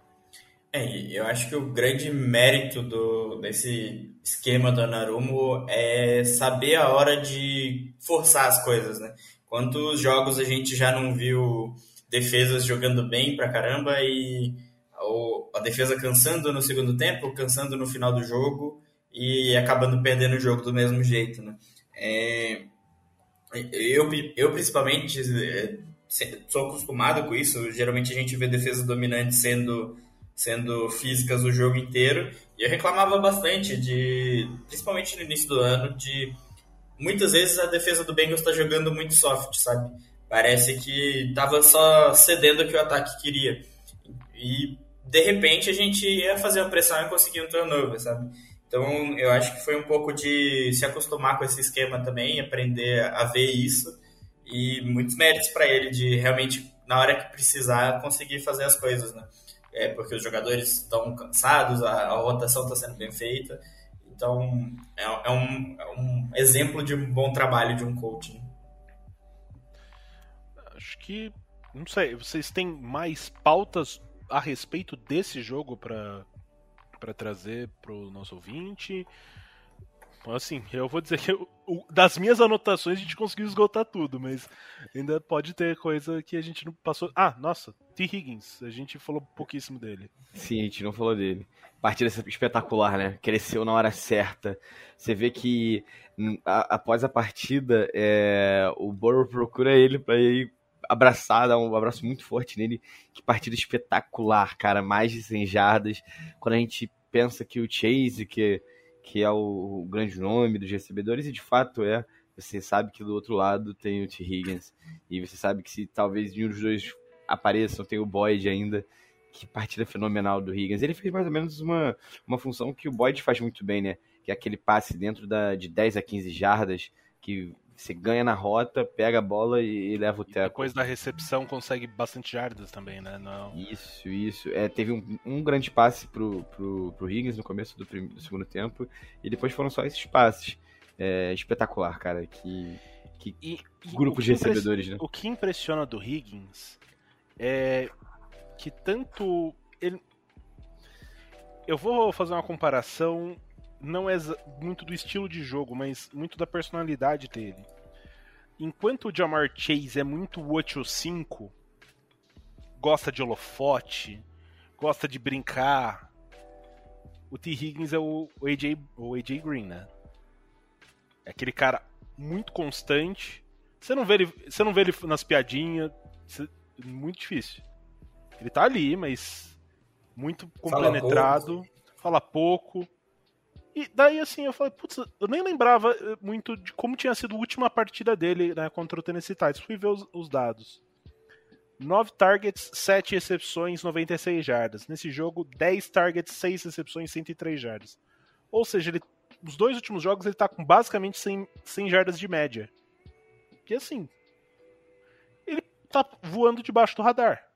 É, eu acho que o grande mérito do, desse esquema do Narumo é saber a hora de forçar as coisas, né? Quantos jogos a gente já não viu defesas jogando bem pra caramba e ou a defesa cansando no segundo tempo, cansando no final do jogo e acabando perdendo o jogo do mesmo jeito, né? É, eu, eu principalmente é, sou acostumado com isso. Geralmente a gente vê defesas dominantes sendo sendo físicas o jogo inteiro. E eu reclamava bastante de, principalmente no início do ano, de muitas vezes a defesa do Bengals está jogando muito soft, sabe? Parece que tava só cedendo o que o ataque queria. E de repente a gente ia fazer a pressão e conseguir um turnover, sabe? Então eu acho que foi um pouco de se acostumar com esse esquema também, aprender a ver isso e muitos méritos para ele de realmente na hora que precisar conseguir fazer as coisas, né? É porque os jogadores estão cansados, a, a rotação está sendo bem feita, então é, é, um, é, um, exemplo de um bom trabalho de um coach. Né? Acho que não sei, vocês têm mais pautas a respeito desse jogo para para trazer pro nosso ouvinte? Assim, eu vou dizer que eu, das minhas anotações a gente conseguiu esgotar tudo, mas ainda pode ter coisa que a gente não passou. Ah, nossa, T. Higgins, a gente falou pouquíssimo dele. Sim, a gente não falou dele. Partida espetacular, né? Cresceu na hora certa. Você vê que após a partida, é, o Burrow procura ele para ir abraçar, dar um abraço muito forte nele. Que partida espetacular, cara. Mais de 100 jardas. Quando a gente pensa que o Chase, que, que é o, o grande nome dos recebedores, e de fato é, você sabe que do outro lado tem o T. Higgins. E você sabe que se talvez nenhum dos dois apareçam, tem o Boyd ainda. Que partida fenomenal do Higgins. Ele fez mais ou menos uma, uma função que o Boyd faz muito bem, né? Que é aquele passe dentro da, de 10 a 15 jardas, que você ganha na rota, pega a bola e, e leva o teco. depois da recepção consegue bastante jardas também, né? Não... Isso, isso. É, teve um, um, grande passe pro, pro, pro Higgins no começo do, do, segundo tempo, e depois foram só esses passes. É, espetacular, cara. Que, que e, grupo de recebedores, né? O que impressiona do Higgins é que tanto ele. Eu vou fazer uma comparação não é muito do estilo de jogo, mas muito da personalidade dele. Enquanto o Jamar Chase é muito 8-5, gosta de holofote, gosta de brincar, o T. Higgins é o, AJ, o AJ Green, né? É aquele cara muito constante. Você não vê ele, você não vê ele nas piadinhas, você, muito difícil. Ele tá ali, mas muito compenetrado, fala pouco. Fala pouco e daí, assim, eu falei, putz, eu nem lembrava eh, muito de como tinha sido a última partida dele né, contra o Tennessee Titans. Fui ver os, os dados. 9 targets, 7 recepções, 96 jardas. Nesse jogo, 10 targets, 6 recepções, 103 jardas. Ou seja, ele, os dois últimos jogos ele tá com basicamente 100, 100 jardas de média. Que assim, ele tá voando debaixo do radar.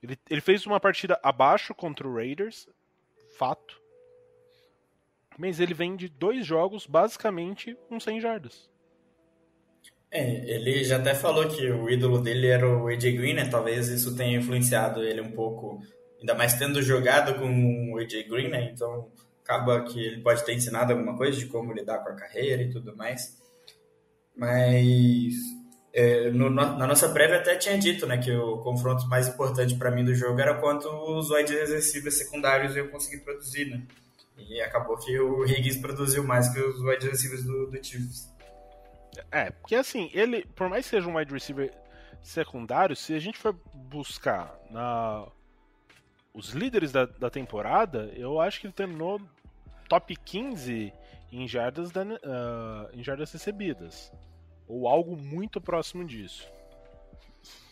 Ele, ele fez uma partida abaixo contra o Raiders, fato mas ele vem de dois jogos, basicamente, com 100 jardas. É, ele já até falou que o ídolo dele era o AJ Green, né? Talvez isso tenha influenciado ele um pouco, ainda mais tendo jogado com o AJ Green, né? Então acaba que ele pode ter ensinado alguma coisa de como lidar com a carreira e tudo mais. Mas é, no, na nossa prévia até tinha dito, né, que o confronto mais importante para mim do jogo era quanto os wide receivers secundários iam conseguir produzir, né? E acabou que o Higgins produziu mais que os wide receivers do, do Chiefs. É, porque assim, ele, por mais que seja um wide receiver secundário, se a gente for buscar na os líderes da, da temporada, eu acho que ele terminou top 15 em jardas, da, uh, em jardas recebidas. Ou algo muito próximo disso.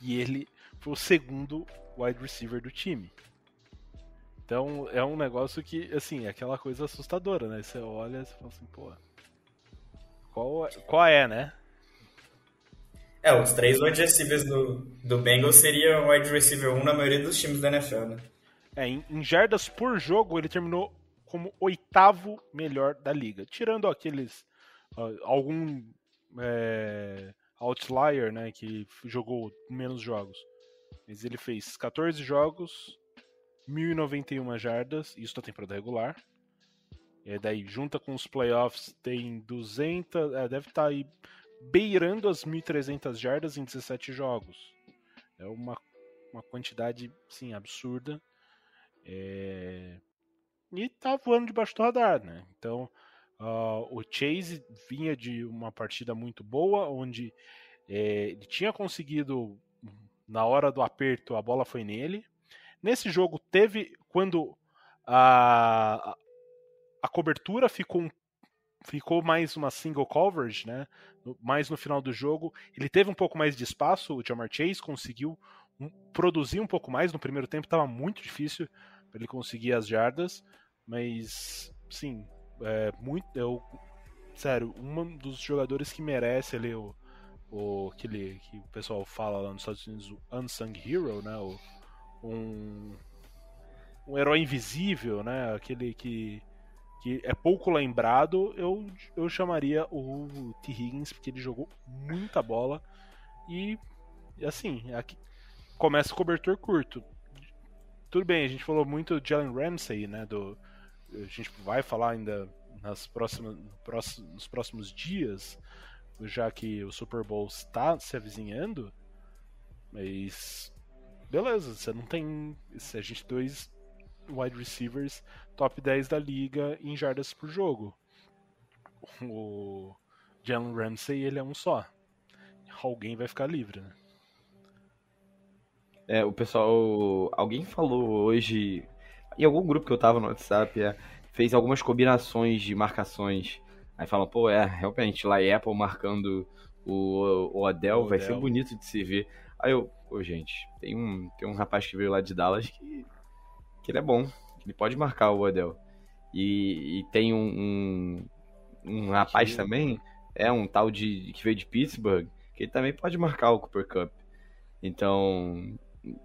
E ele foi o segundo wide receiver do time. Então é um negócio que, assim, é aquela coisa assustadora, né? Você olha e fala assim, pô. Qual, é, qual é, né? É, os três wide receivers do, do Bengals seriam wide receiver 1 na maioria dos times da NFL, né? É, em, em jardas por jogo ele terminou como oitavo melhor da liga. Tirando aqueles. Uh, algum é, outlier, né? Que jogou menos jogos. Mas ele fez 14 jogos, 1.091 jardas, isso na temporada regular. E daí, junta com os playoffs, tem 200, é, deve estar tá aí beirando as 1.300 jardas em 17 jogos. É uma, uma quantidade, sim, absurda. É... E tá voando debaixo do radar, né? Então, uh, o Chase vinha de uma partida muito boa, onde é, ele tinha conseguido, na hora do aperto, a bola foi nele, Nesse jogo teve quando a, a cobertura ficou ficou mais uma single coverage, né? Mais no final do jogo. Ele teve um pouco mais de espaço, o Jamar Chase conseguiu produzir um pouco mais. No primeiro tempo estava muito difícil para ele conseguir as jardas, mas sim, é muito. Eu, sério, um dos jogadores que merece ali o, o aquele que o pessoal fala lá nos Estados Unidos, o unsung hero, né? O, um, um herói invisível, né? Aquele que, que é pouco lembrado, eu, eu chamaria o T. Higgins, porque ele jogou muita bola e, assim, aqui começa o cobertor curto. Tudo bem, a gente falou muito de Jalen Ramsey, né? Do, a gente vai falar ainda nas próximas, nos próximos dias, já que o Super Bowl está se avizinhando, mas beleza, você não tem. Se a gente tem dois wide receivers top 10 da liga em jardas por jogo. O Jalen Ramsey, ele é um só. Alguém vai ficar livre, né? É, o pessoal. Alguém falou hoje. Em algum grupo que eu tava no WhatsApp, é, fez algumas combinações de marcações. Aí falam, pô, é, realmente, lá Apple marcando o, o Odell O vai ser Odell. bonito de se ver. Aí eu, pô, gente, tem um, tem um rapaz que veio lá de Dallas que, que ele é bom. Ele pode marcar o Odell. E, e tem um, um, um rapaz Que- também, é um tal de que veio de Pittsburgh, que ele também pode marcar o Cooper Cup. Então,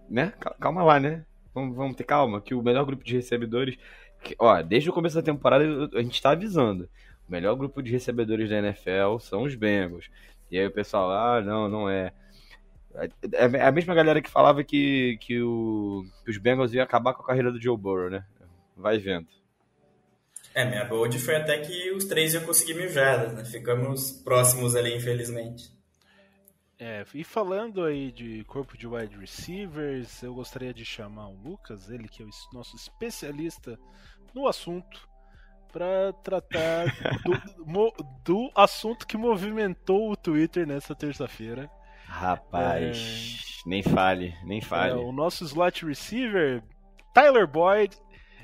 né? Cal- Calma lá, né? Vamos, vamos ter calma, que o melhor grupo de recebedores. que- ó, desde o começo da temporada a gente tá avisando. O melhor grupo de recebedores da NFL são os Bengals. E aí o pessoal, ah, não, não é. É é a mesma galera que falava que, que, o, que os Bengals iam acabar com a carreira do Joe Burrow, né? Vai vendo. É, minha bold foi até que os três iam conseguir mil jardas, né? Ficamos próximos ali, infelizmente. É, e falando aí de corpo de wide receivers, eu gostaria de chamar o Lucas, ele que é o nosso especialista no assunto, para tratar do, do assunto que movimentou o Twitter nessa terça-feira. Rapaz, nem fale, nem fale. É, o nosso slot receiver, Tyler Boyd,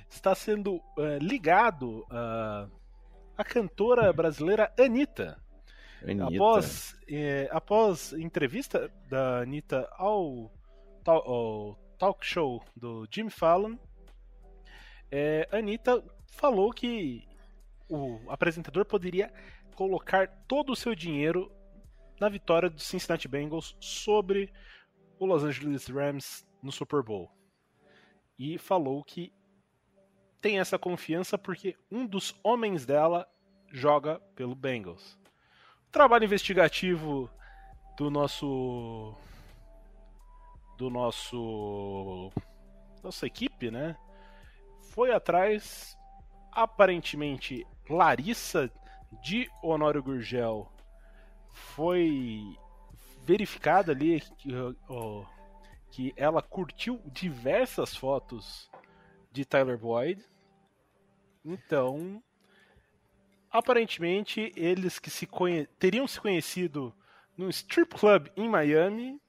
está sendo é, ligado à à cantora brasileira Anitta. Anitta. Após, eh, após entrevista da Anitta ao, ao talk show do Jimmy Fallon, a Anitta falou que o apresentador poderia colocar todo o seu dinheiro na vitória do Cincinnati Bengals sobre o Los Angeles Rams no Super Bowl. E falou que tem essa confiança porque um dos homens dela joga pelo Bengals trabalho investigativo do nosso do nosso nossa equipe, né? Foi atrás aparentemente Larissa de Honório Gurgel foi verificada ali que, ó, que ela curtiu diversas fotos de Tyler Boyd. Então, aparentemente eles que se conhe... teriam se conhecido num strip club em Miami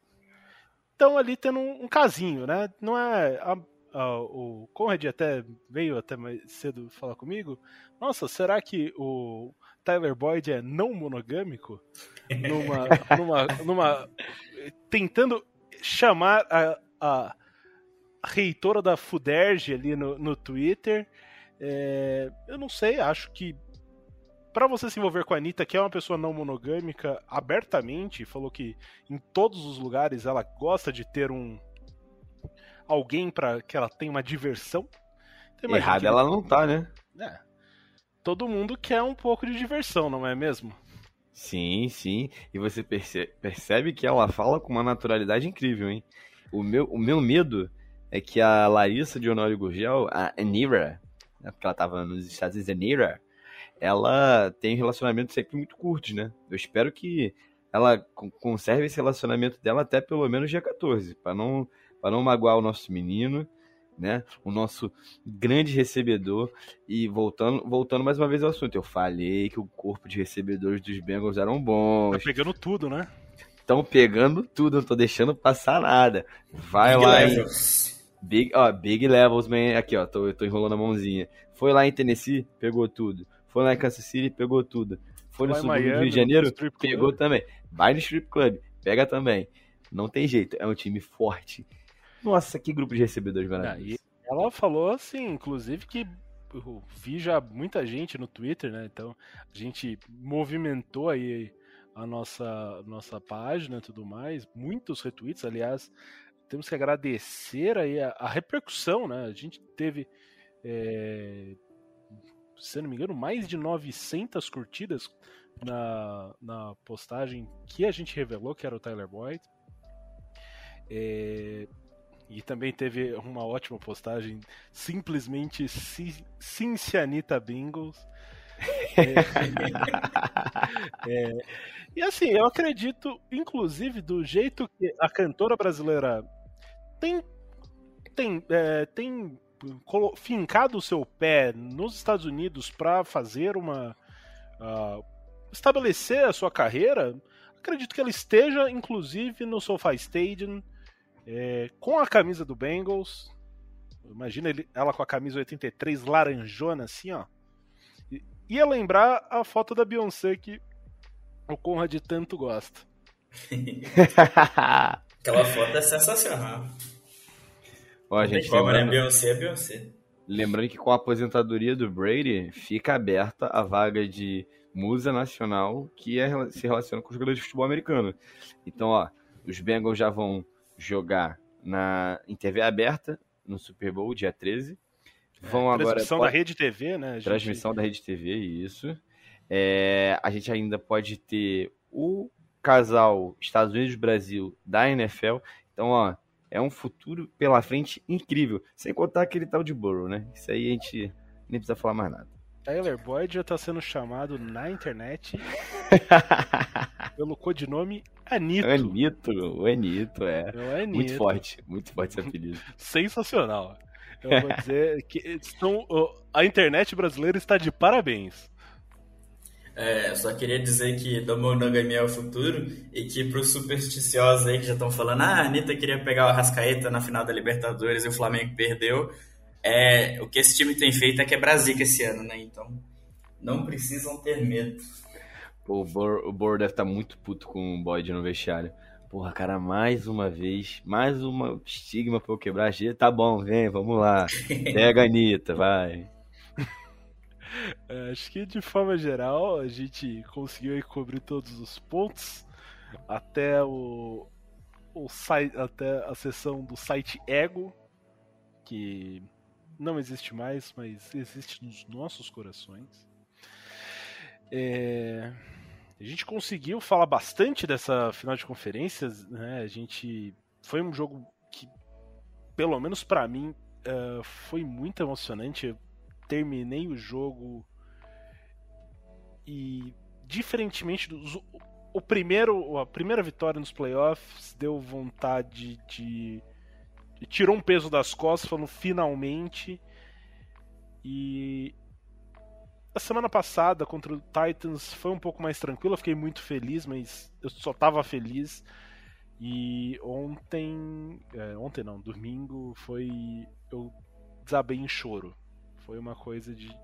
estão ali tendo um, um casinho, né? Não é a- a- o Conrad até veio até mais cedo falar comigo. Nossa, será que o Tyler Boyd é não monogâmico? Numa, numa, numa tentando chamar a, a reitora da Fuderge ali no, no Twitter. É, eu não sei, acho que Pra você se envolver com a Anitta, que é uma pessoa não monogâmica, abertamente, falou que em todos os lugares ela gosta de ter um alguém para que ela tenha uma diversão. Então, Errada que- ela não tá, né? É. Todo mundo quer um pouco de diversão, não é mesmo? Sim, sim. E você perce- percebe que ela fala com uma naturalidade incrível, hein? O meu, o meu medo é que a Larissa de Honório Gurgel, a Anira, né, porque ela tava nos Estados Unidos, Anira, ela tem um relacionamento sempre muito curto, né? Eu espero que ela con- conserve esse relacionamento dela até pelo menos dia 14, para não, não magoar o nosso menino, né? O nosso grande recebedor. E voltando, voltando mais uma vez ao assunto, eu falei que o corpo de recebedores dos Bengals eram Tá bons. pegando tudo, né? Estão pegando tudo, não tô deixando passar nada. Vai Big lá em levels. Big, ó, Big Levels, man. Aqui, ó, tô, tô enrolando a mãozinha. Foi lá em Tennessee, pegou tudo. Foi lá em Kansas City, pegou tudo. Foi no em sul do Rio de Janeiro, pegou também. Vai no strip club, pega também. Não tem jeito, é um time forte. Nossa, que grupo de recebedores Ah, maravilhosos. e ela falou assim, inclusive, que eu vi já muita gente no Twitter, né? Então a gente movimentou aí a nossa, nossa página e tudo mais. Muitos retweets, aliás. Temos que agradecer aí a, a repercussão, né? A gente teve, é, se não me engano, mais de 900 curtidas na, na postagem que a gente revelou que era o Tyler Boyd. É, e também teve uma ótima postagem, simplesmente Ci- Cincianita Bengals. É, é, e assim, eu acredito, inclusive, do jeito que a cantora brasileira tem, tem, é, tem fincado o seu pé nos Estados Unidos para fazer uma. ah, estabelecer a sua carreira, acredito que ela esteja, inclusive, no SoFi Stadium, é, com a camisa do Bengals. Imagina ele- ela com a camisa 83 laranjona, assim, ó. E- Ia lembrar a foto da Beyoncé que o Conrad tanto gosta. Aquela foto é sensacional. Ó, Não tem gente, como, né? lembrando, Beyoncé é Beyoncé. lembrando que com a aposentadoria do Brady, fica aberta a vaga de musa nacional que é, se relaciona com os jogadores de futebol americano. Então, ó, os Bengals já vão jogar na, em TV aberta no Super Bowl, dia 13. Vão agora. Transmissão da Rede TV, né? gente- Transmissão da Rede TV, isso. É, a gente ainda pode ter o casal Estados Unidos-Brasil da NFL. Então, ó, é um futuro pela frente incrível. Sem contar aquele tal de Burrow, né? Isso aí a gente nem precisa falar mais nada. Tyler Boyd já tá sendo chamado na internet pelo codinome Anito. Anito, o Anito, é. É o Anito. Muito forte, muito forte esse apelido. Sensacional. Eu vou dizer que estão, a internet brasileira está de parabéns. É, só queria dizer que Domonogami é o futuro e que pros supersticiosos aí que já estão falando, ah, a Anitta queria pegar o Arrascaeta na final da Libertadores e o Flamengo perdeu. É, o que esse time tem feito é quebrar zica esse ano, né? Então, não precisam ter medo. Pô, o Bor, o Bor deve estar muito puto com o Boyd no vestiário. Porra, cara, mais uma vez, mais uma estigma pra eu quebrar. Gente, Tá bom, vem, vamos lá. Pega a Anitta, vai. É, acho que de forma geral a gente conseguiu aí cobrir todos os pontos até o, o site, até a sessão do site Ego, que não existe mais, mas existe nos nossos corações. É, a gente conseguiu falar bastante dessa final de conferências, né? A gente foi um jogo que, pelo menos pra mim, eh, foi muito emocionante. Eu terminei o jogo e diferentemente dos o primeiro a primeira vitória nos playoffs deu vontade de, de tirou um peso das costas falando finalmente e a semana passada contra o Titans foi um pouco mais tranquila, fiquei muito feliz, mas eu só tava feliz. E ontem, é, ontem não, domingo foi eu desabei em choro. Foi uma coisa de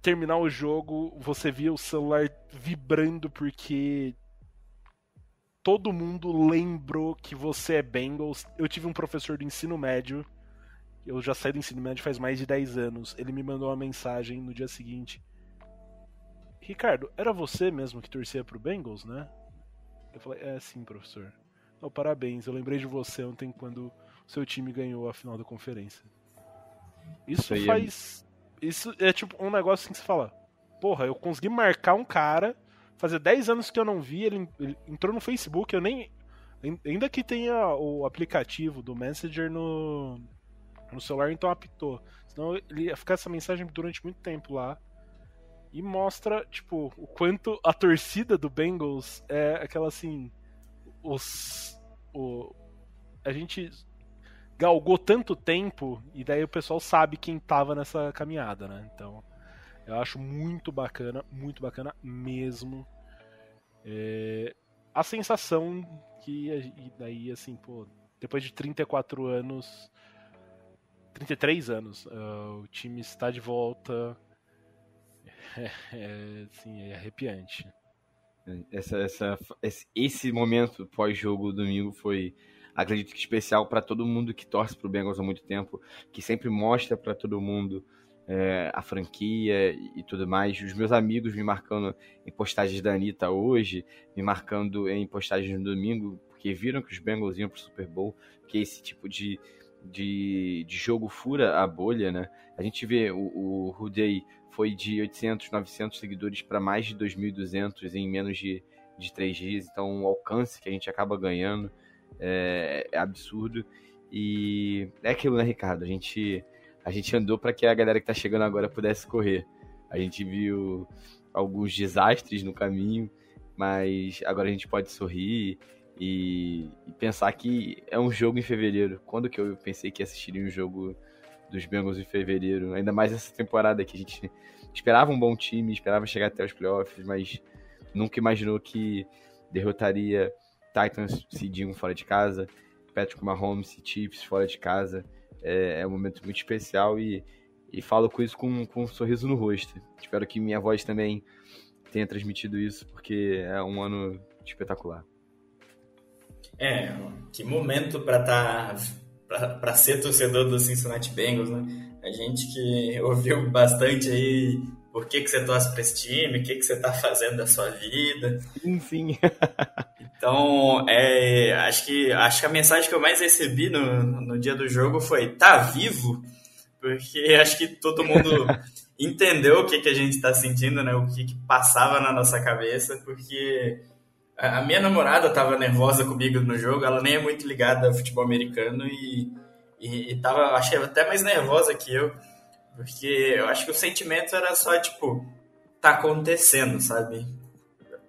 terminar o jogo, você via o celular vibrando porque todo mundo lembrou que você é Bengals. Eu tive um professor do ensino médio, eu já saí do ensino médio faz mais de 10 anos. Ele me mandou uma mensagem no dia seguinte. Ricardo, era você mesmo que torcia pro Bengals, né? Eu falei, é sim, professor. Oh, parabéns, eu lembrei de você ontem quando o seu time ganhou a final da conferência. Isso é- faz. Isso é tipo um negócio assim que você fala: Porra, eu consegui marcar um cara. Fazia 10 anos que eu não vi, ele, ele entrou no Facebook, eu nem. Ainda que tenha o aplicativo do Messenger no, no celular, então apitou. Senão ele ia ficar essa mensagem durante muito tempo lá. E mostra, tipo, o quanto a torcida do Bengals é aquela assim. Os. O, a gente galgou tanto tempo e daí o pessoal sabe quem tava nessa caminhada, né? Então, eu acho muito bacana, muito bacana mesmo. É, a sensação que daí assim, pô, depois de 34 anos, 33 anos, ah, o time está de volta. É, sim, é arrepiante. Essa, essa, esse, momento pós-jogo domingo foi, acredito que especial para todo mundo que torce pro Bengals há muito tempo, que sempre mostra para todo mundo é, a franquia e, tudo mais. Os meus amigos me marcando em postagens da Anitta hoje, me marcando em postagens no domingo, porque viram que os Bengals iam pro Super Bowl, que esse tipo de, de, de jogo fura a bolha, né? A gente vê o, o foi de 800, 900 seguidores para mais de 2.200 em menos de, de 3 dias, então o alcance que a gente acaba ganhando é, é absurdo. E é aquilo, né, Ricardo? A gente a gente andou para que a galera que tá chegando agora pudesse correr. A gente viu alguns desastres no caminho, mas agora a gente pode sorrir e, e, pensar que é um jogo em fevereiro. Quando que eu pensei que assistiria um jogo dos Bengals em fevereiro? Ainda mais essa temporada que a gente esperava um bom time, esperava chegar até os playoffs, mas nunca imaginou que derrotaria Titans cedinho fora de casa, Patrick Mahomes e Chiefs fora de casa é, é um momento muito especial e, e falo com isso com, com um sorriso no rosto. Espero que minha voz também tenha transmitido isso, porque é um ano espetacular. É, que momento para tá para ser torcedor do Cincinnati Bengals, né? A gente que ouviu bastante aí por que, que você torce para esse time, o que, que você está fazendo da sua vida. Enfim. então, é, acho, que, acho que a mensagem que eu mais recebi no, no dia do jogo foi: tá vivo? Porque acho que todo mundo entendeu o que, que a gente está sentindo, né? O que, que passava na nossa cabeça, porque a minha namorada estava nervosa comigo no jogo, ela nem é muito ligada ao futebol americano e, e, e tava, achei até mais nervosa que eu porque eu acho que o sentimento era só, tipo, tá acontecendo, sabe?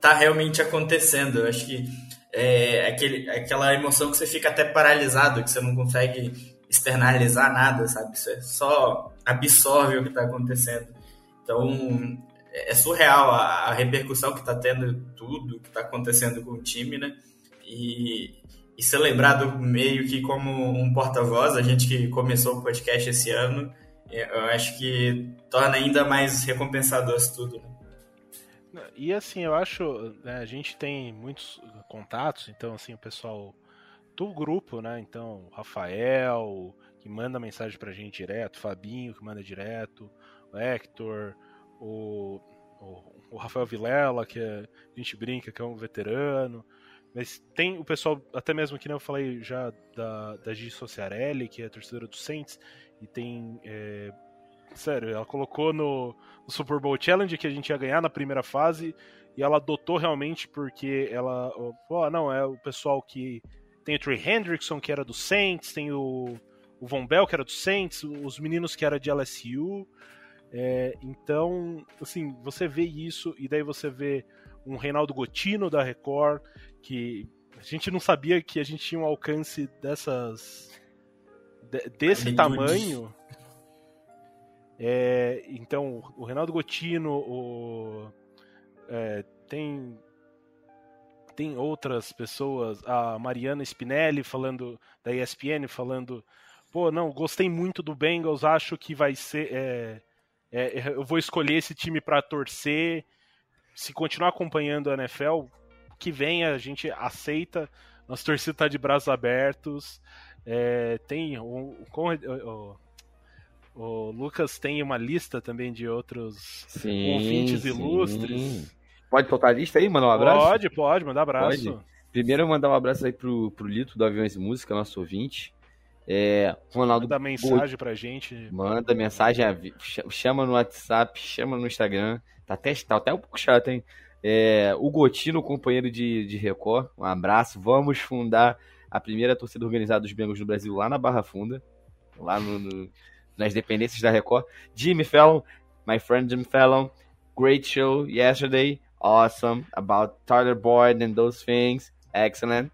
Tá realmente acontecendo. Eu acho que é aquele, aquela emoção que você fica até paralisado, que você não consegue externalizar nada, sabe? Você só absorve o que tá acontecendo. Então, é surreal a, a repercussão que tá tendo tudo que tá acontecendo com o time, né? E, e ser lembrado meio que como um porta-voz, a gente que começou o podcast esse ano, eu acho que torna ainda mais recompensador isso tudo. Né? E assim, eu acho, né, a gente tem muitos contatos, então assim, o pessoal do grupo, né? Então, Rafael, que manda mensagem pra gente direto, Fabinho, que manda direto, o Hector, o, o, o Rafael Vilela, que é, a gente brinca que é um veterano. Mas tem o pessoal, até mesmo que eu falei já da, da Gigi Sociarelli, que é torcedora do Saints, e tem. É... Sério, ela colocou no, no, Super Bowl Challenge que a gente ia ganhar na primeira fase. E ela adotou realmente porque ela. Ó, não, é o pessoal que. Tem o Trey Hendrickson, que era do Saints, tem o, o Von Bell, que era do Saints, os meninos que era de LSU. É, então, assim, você vê isso, e daí você vê um Reinaldo Gotino da Record, que a gente não sabia que a gente tinha um alcance dessas desse tamanho. É, então, o Renato Gotino, o, é, tem tem outras pessoas, a Mariana Spinelli falando da ESPN falando, pô, não, gostei muito do Bengals, acho que vai ser, é, é eu vou escolher esse time para torcer. Se continuar acompanhando a NFL, que venha a gente aceita. Nossa torcida tá de braços abertos. É, tem Lucas tem uma lista também de outros sim, ouvintes sim. ilustres. Pode soltar a lista aí, mandar um abraço? Pode, pode, mandar abraço. Pode. Primeiro mandar um abraço aí pro, pro Lito do Aviões e Música, nosso ouvinte. É, Ronaldo Manda mensagem pra gente. Manda mensagem, chama no WhatsApp, chama no Instagram. Tá até, tá até um pouco chato, hein? É, o Gotino, companheiro de, de Record, um abraço. Vamos fundar a primeira torcida organizada dos Bengals no Brasil lá na Barra Funda, lá no, no, nas dependências da Record. Jimmy Fallon, my friend Jimmy Fallon, great show yesterday, awesome, about Tyler Boyd and those things, excellent.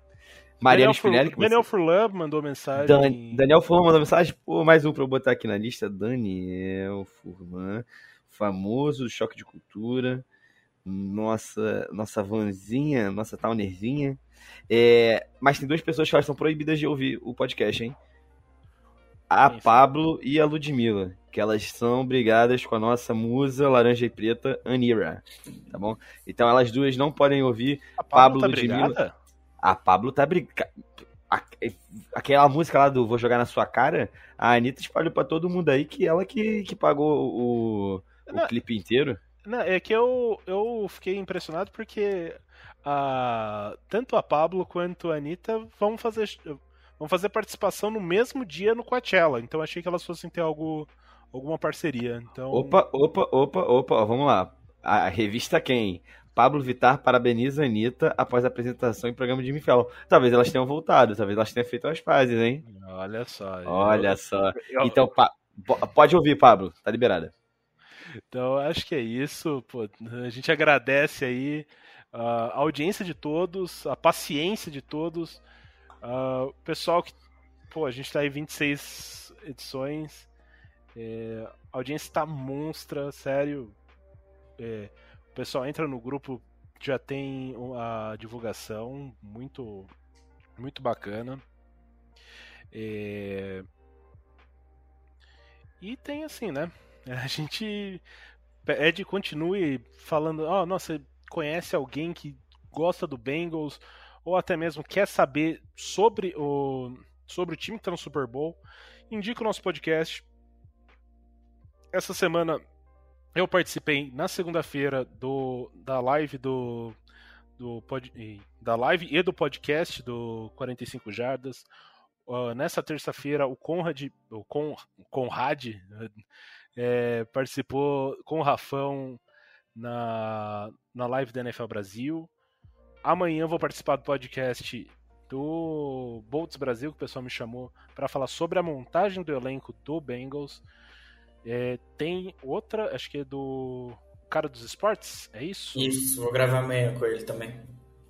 Mariano Spinelli. Fur, Daniel Furlan mandou mensagem. Dan, Daniel Furlan mandou mensagem. Pô, mais um pra eu botar aqui na lista. Daniel Furlan, famoso choque de cultura. Nossa, nossa vanzinha, nossa townerzinha. É, mas tem duas pessoas que elas são proibidas de ouvir o podcast, hein? A Pablo e a Ludmilla. que elas são brigadas com a nossa musa laranja e preta, Anira, tá bom? Então elas duas não podem ouvir A Pablo tá Ludmilla. brigada? A Pablo tá brigando. Aquela música lá do Vou Jogar na Sua Cara, a Anitta espalhou pra todo mundo aí que ela que, que pagou o, o Não. clipe inteiro. Não, é que eu, eu fiquei impressionado porque a, tanto a Pablo quanto a Anitta vão fazer, vão fazer participação no mesmo dia no Coachella. Então achei que elas fossem ter algo, alguma parceria. Então, Opa, opa, opa, opa, ó, vamos lá. A, revista quem? Pablo Vittar parabeniza a Anitta após a apresentação em programa de Jimmy Fallon. Talvez elas tenham voltado, talvez elas tenham feito as pazes, hein? olha só. Olha só. eu- Então, pa- po- pode ouvir, Pablo, tá liberada. Então acho que é isso. Pô, a gente agradece aí ah, a audiência de todos, a paciência de todos. O pessoal que. Pô, a gente tá aí 26 edições. é, a audiência tá monstra, sério. É, o pessoal entra no grupo, já tem a divulgação, muito, muito bacana. É, E tem assim, né? A gente pede continue falando, ó, nossa, conhece alguém que gosta do Bengals ou até mesmo quer saber sobre o sobre o time que tá no Super Bowl, indica o nosso podcast. Essa semana eu participei na segunda-feira do da live do do pod, da live e do podcast do 45 Jardas. Ah, nessa terça-feira o Conrad, o Con, Conrad é, participou com o Rafão na, na live da NFL Brasil. Amanhã eu vou participar do podcast do Bolts Brasil, que o pessoal me chamou para falar sobre a montagem do elenco do Bengals. É, tem outra, acho que é do cara dos esportes, é isso? Isso, vou gravar amanhã com ele também.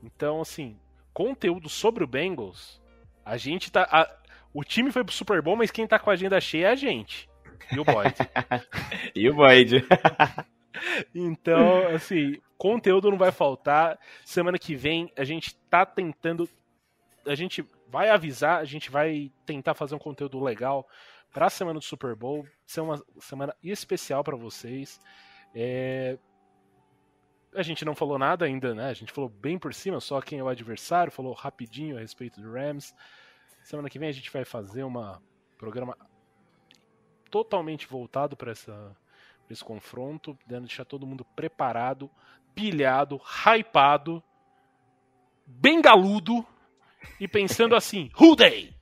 Então, assim, conteúdo sobre o Bengals, a gente tá. a- o time foi pro Super Bowl, mas quem tá com a agenda cheia é a gente. E o Boyd. E o Boyd? Então, assim, conteúdo não vai faltar. Semana que vem a gente tá tentando. A gente vai avisar, a gente vai tentar fazer um conteúdo legal pra semana do Super Bowl. Ser uma semana especial pra vocês. É, A gente não falou nada ainda, né? A gente falou bem por cima, só quem é o adversário, falou rapidinho a respeito do Rams. Semana que vem a gente vai fazer uma programa totalmente voltado para essa esse confronto, dando deixar todo mundo preparado, pilhado, hypado, bem galudo e pensando assim: Who they?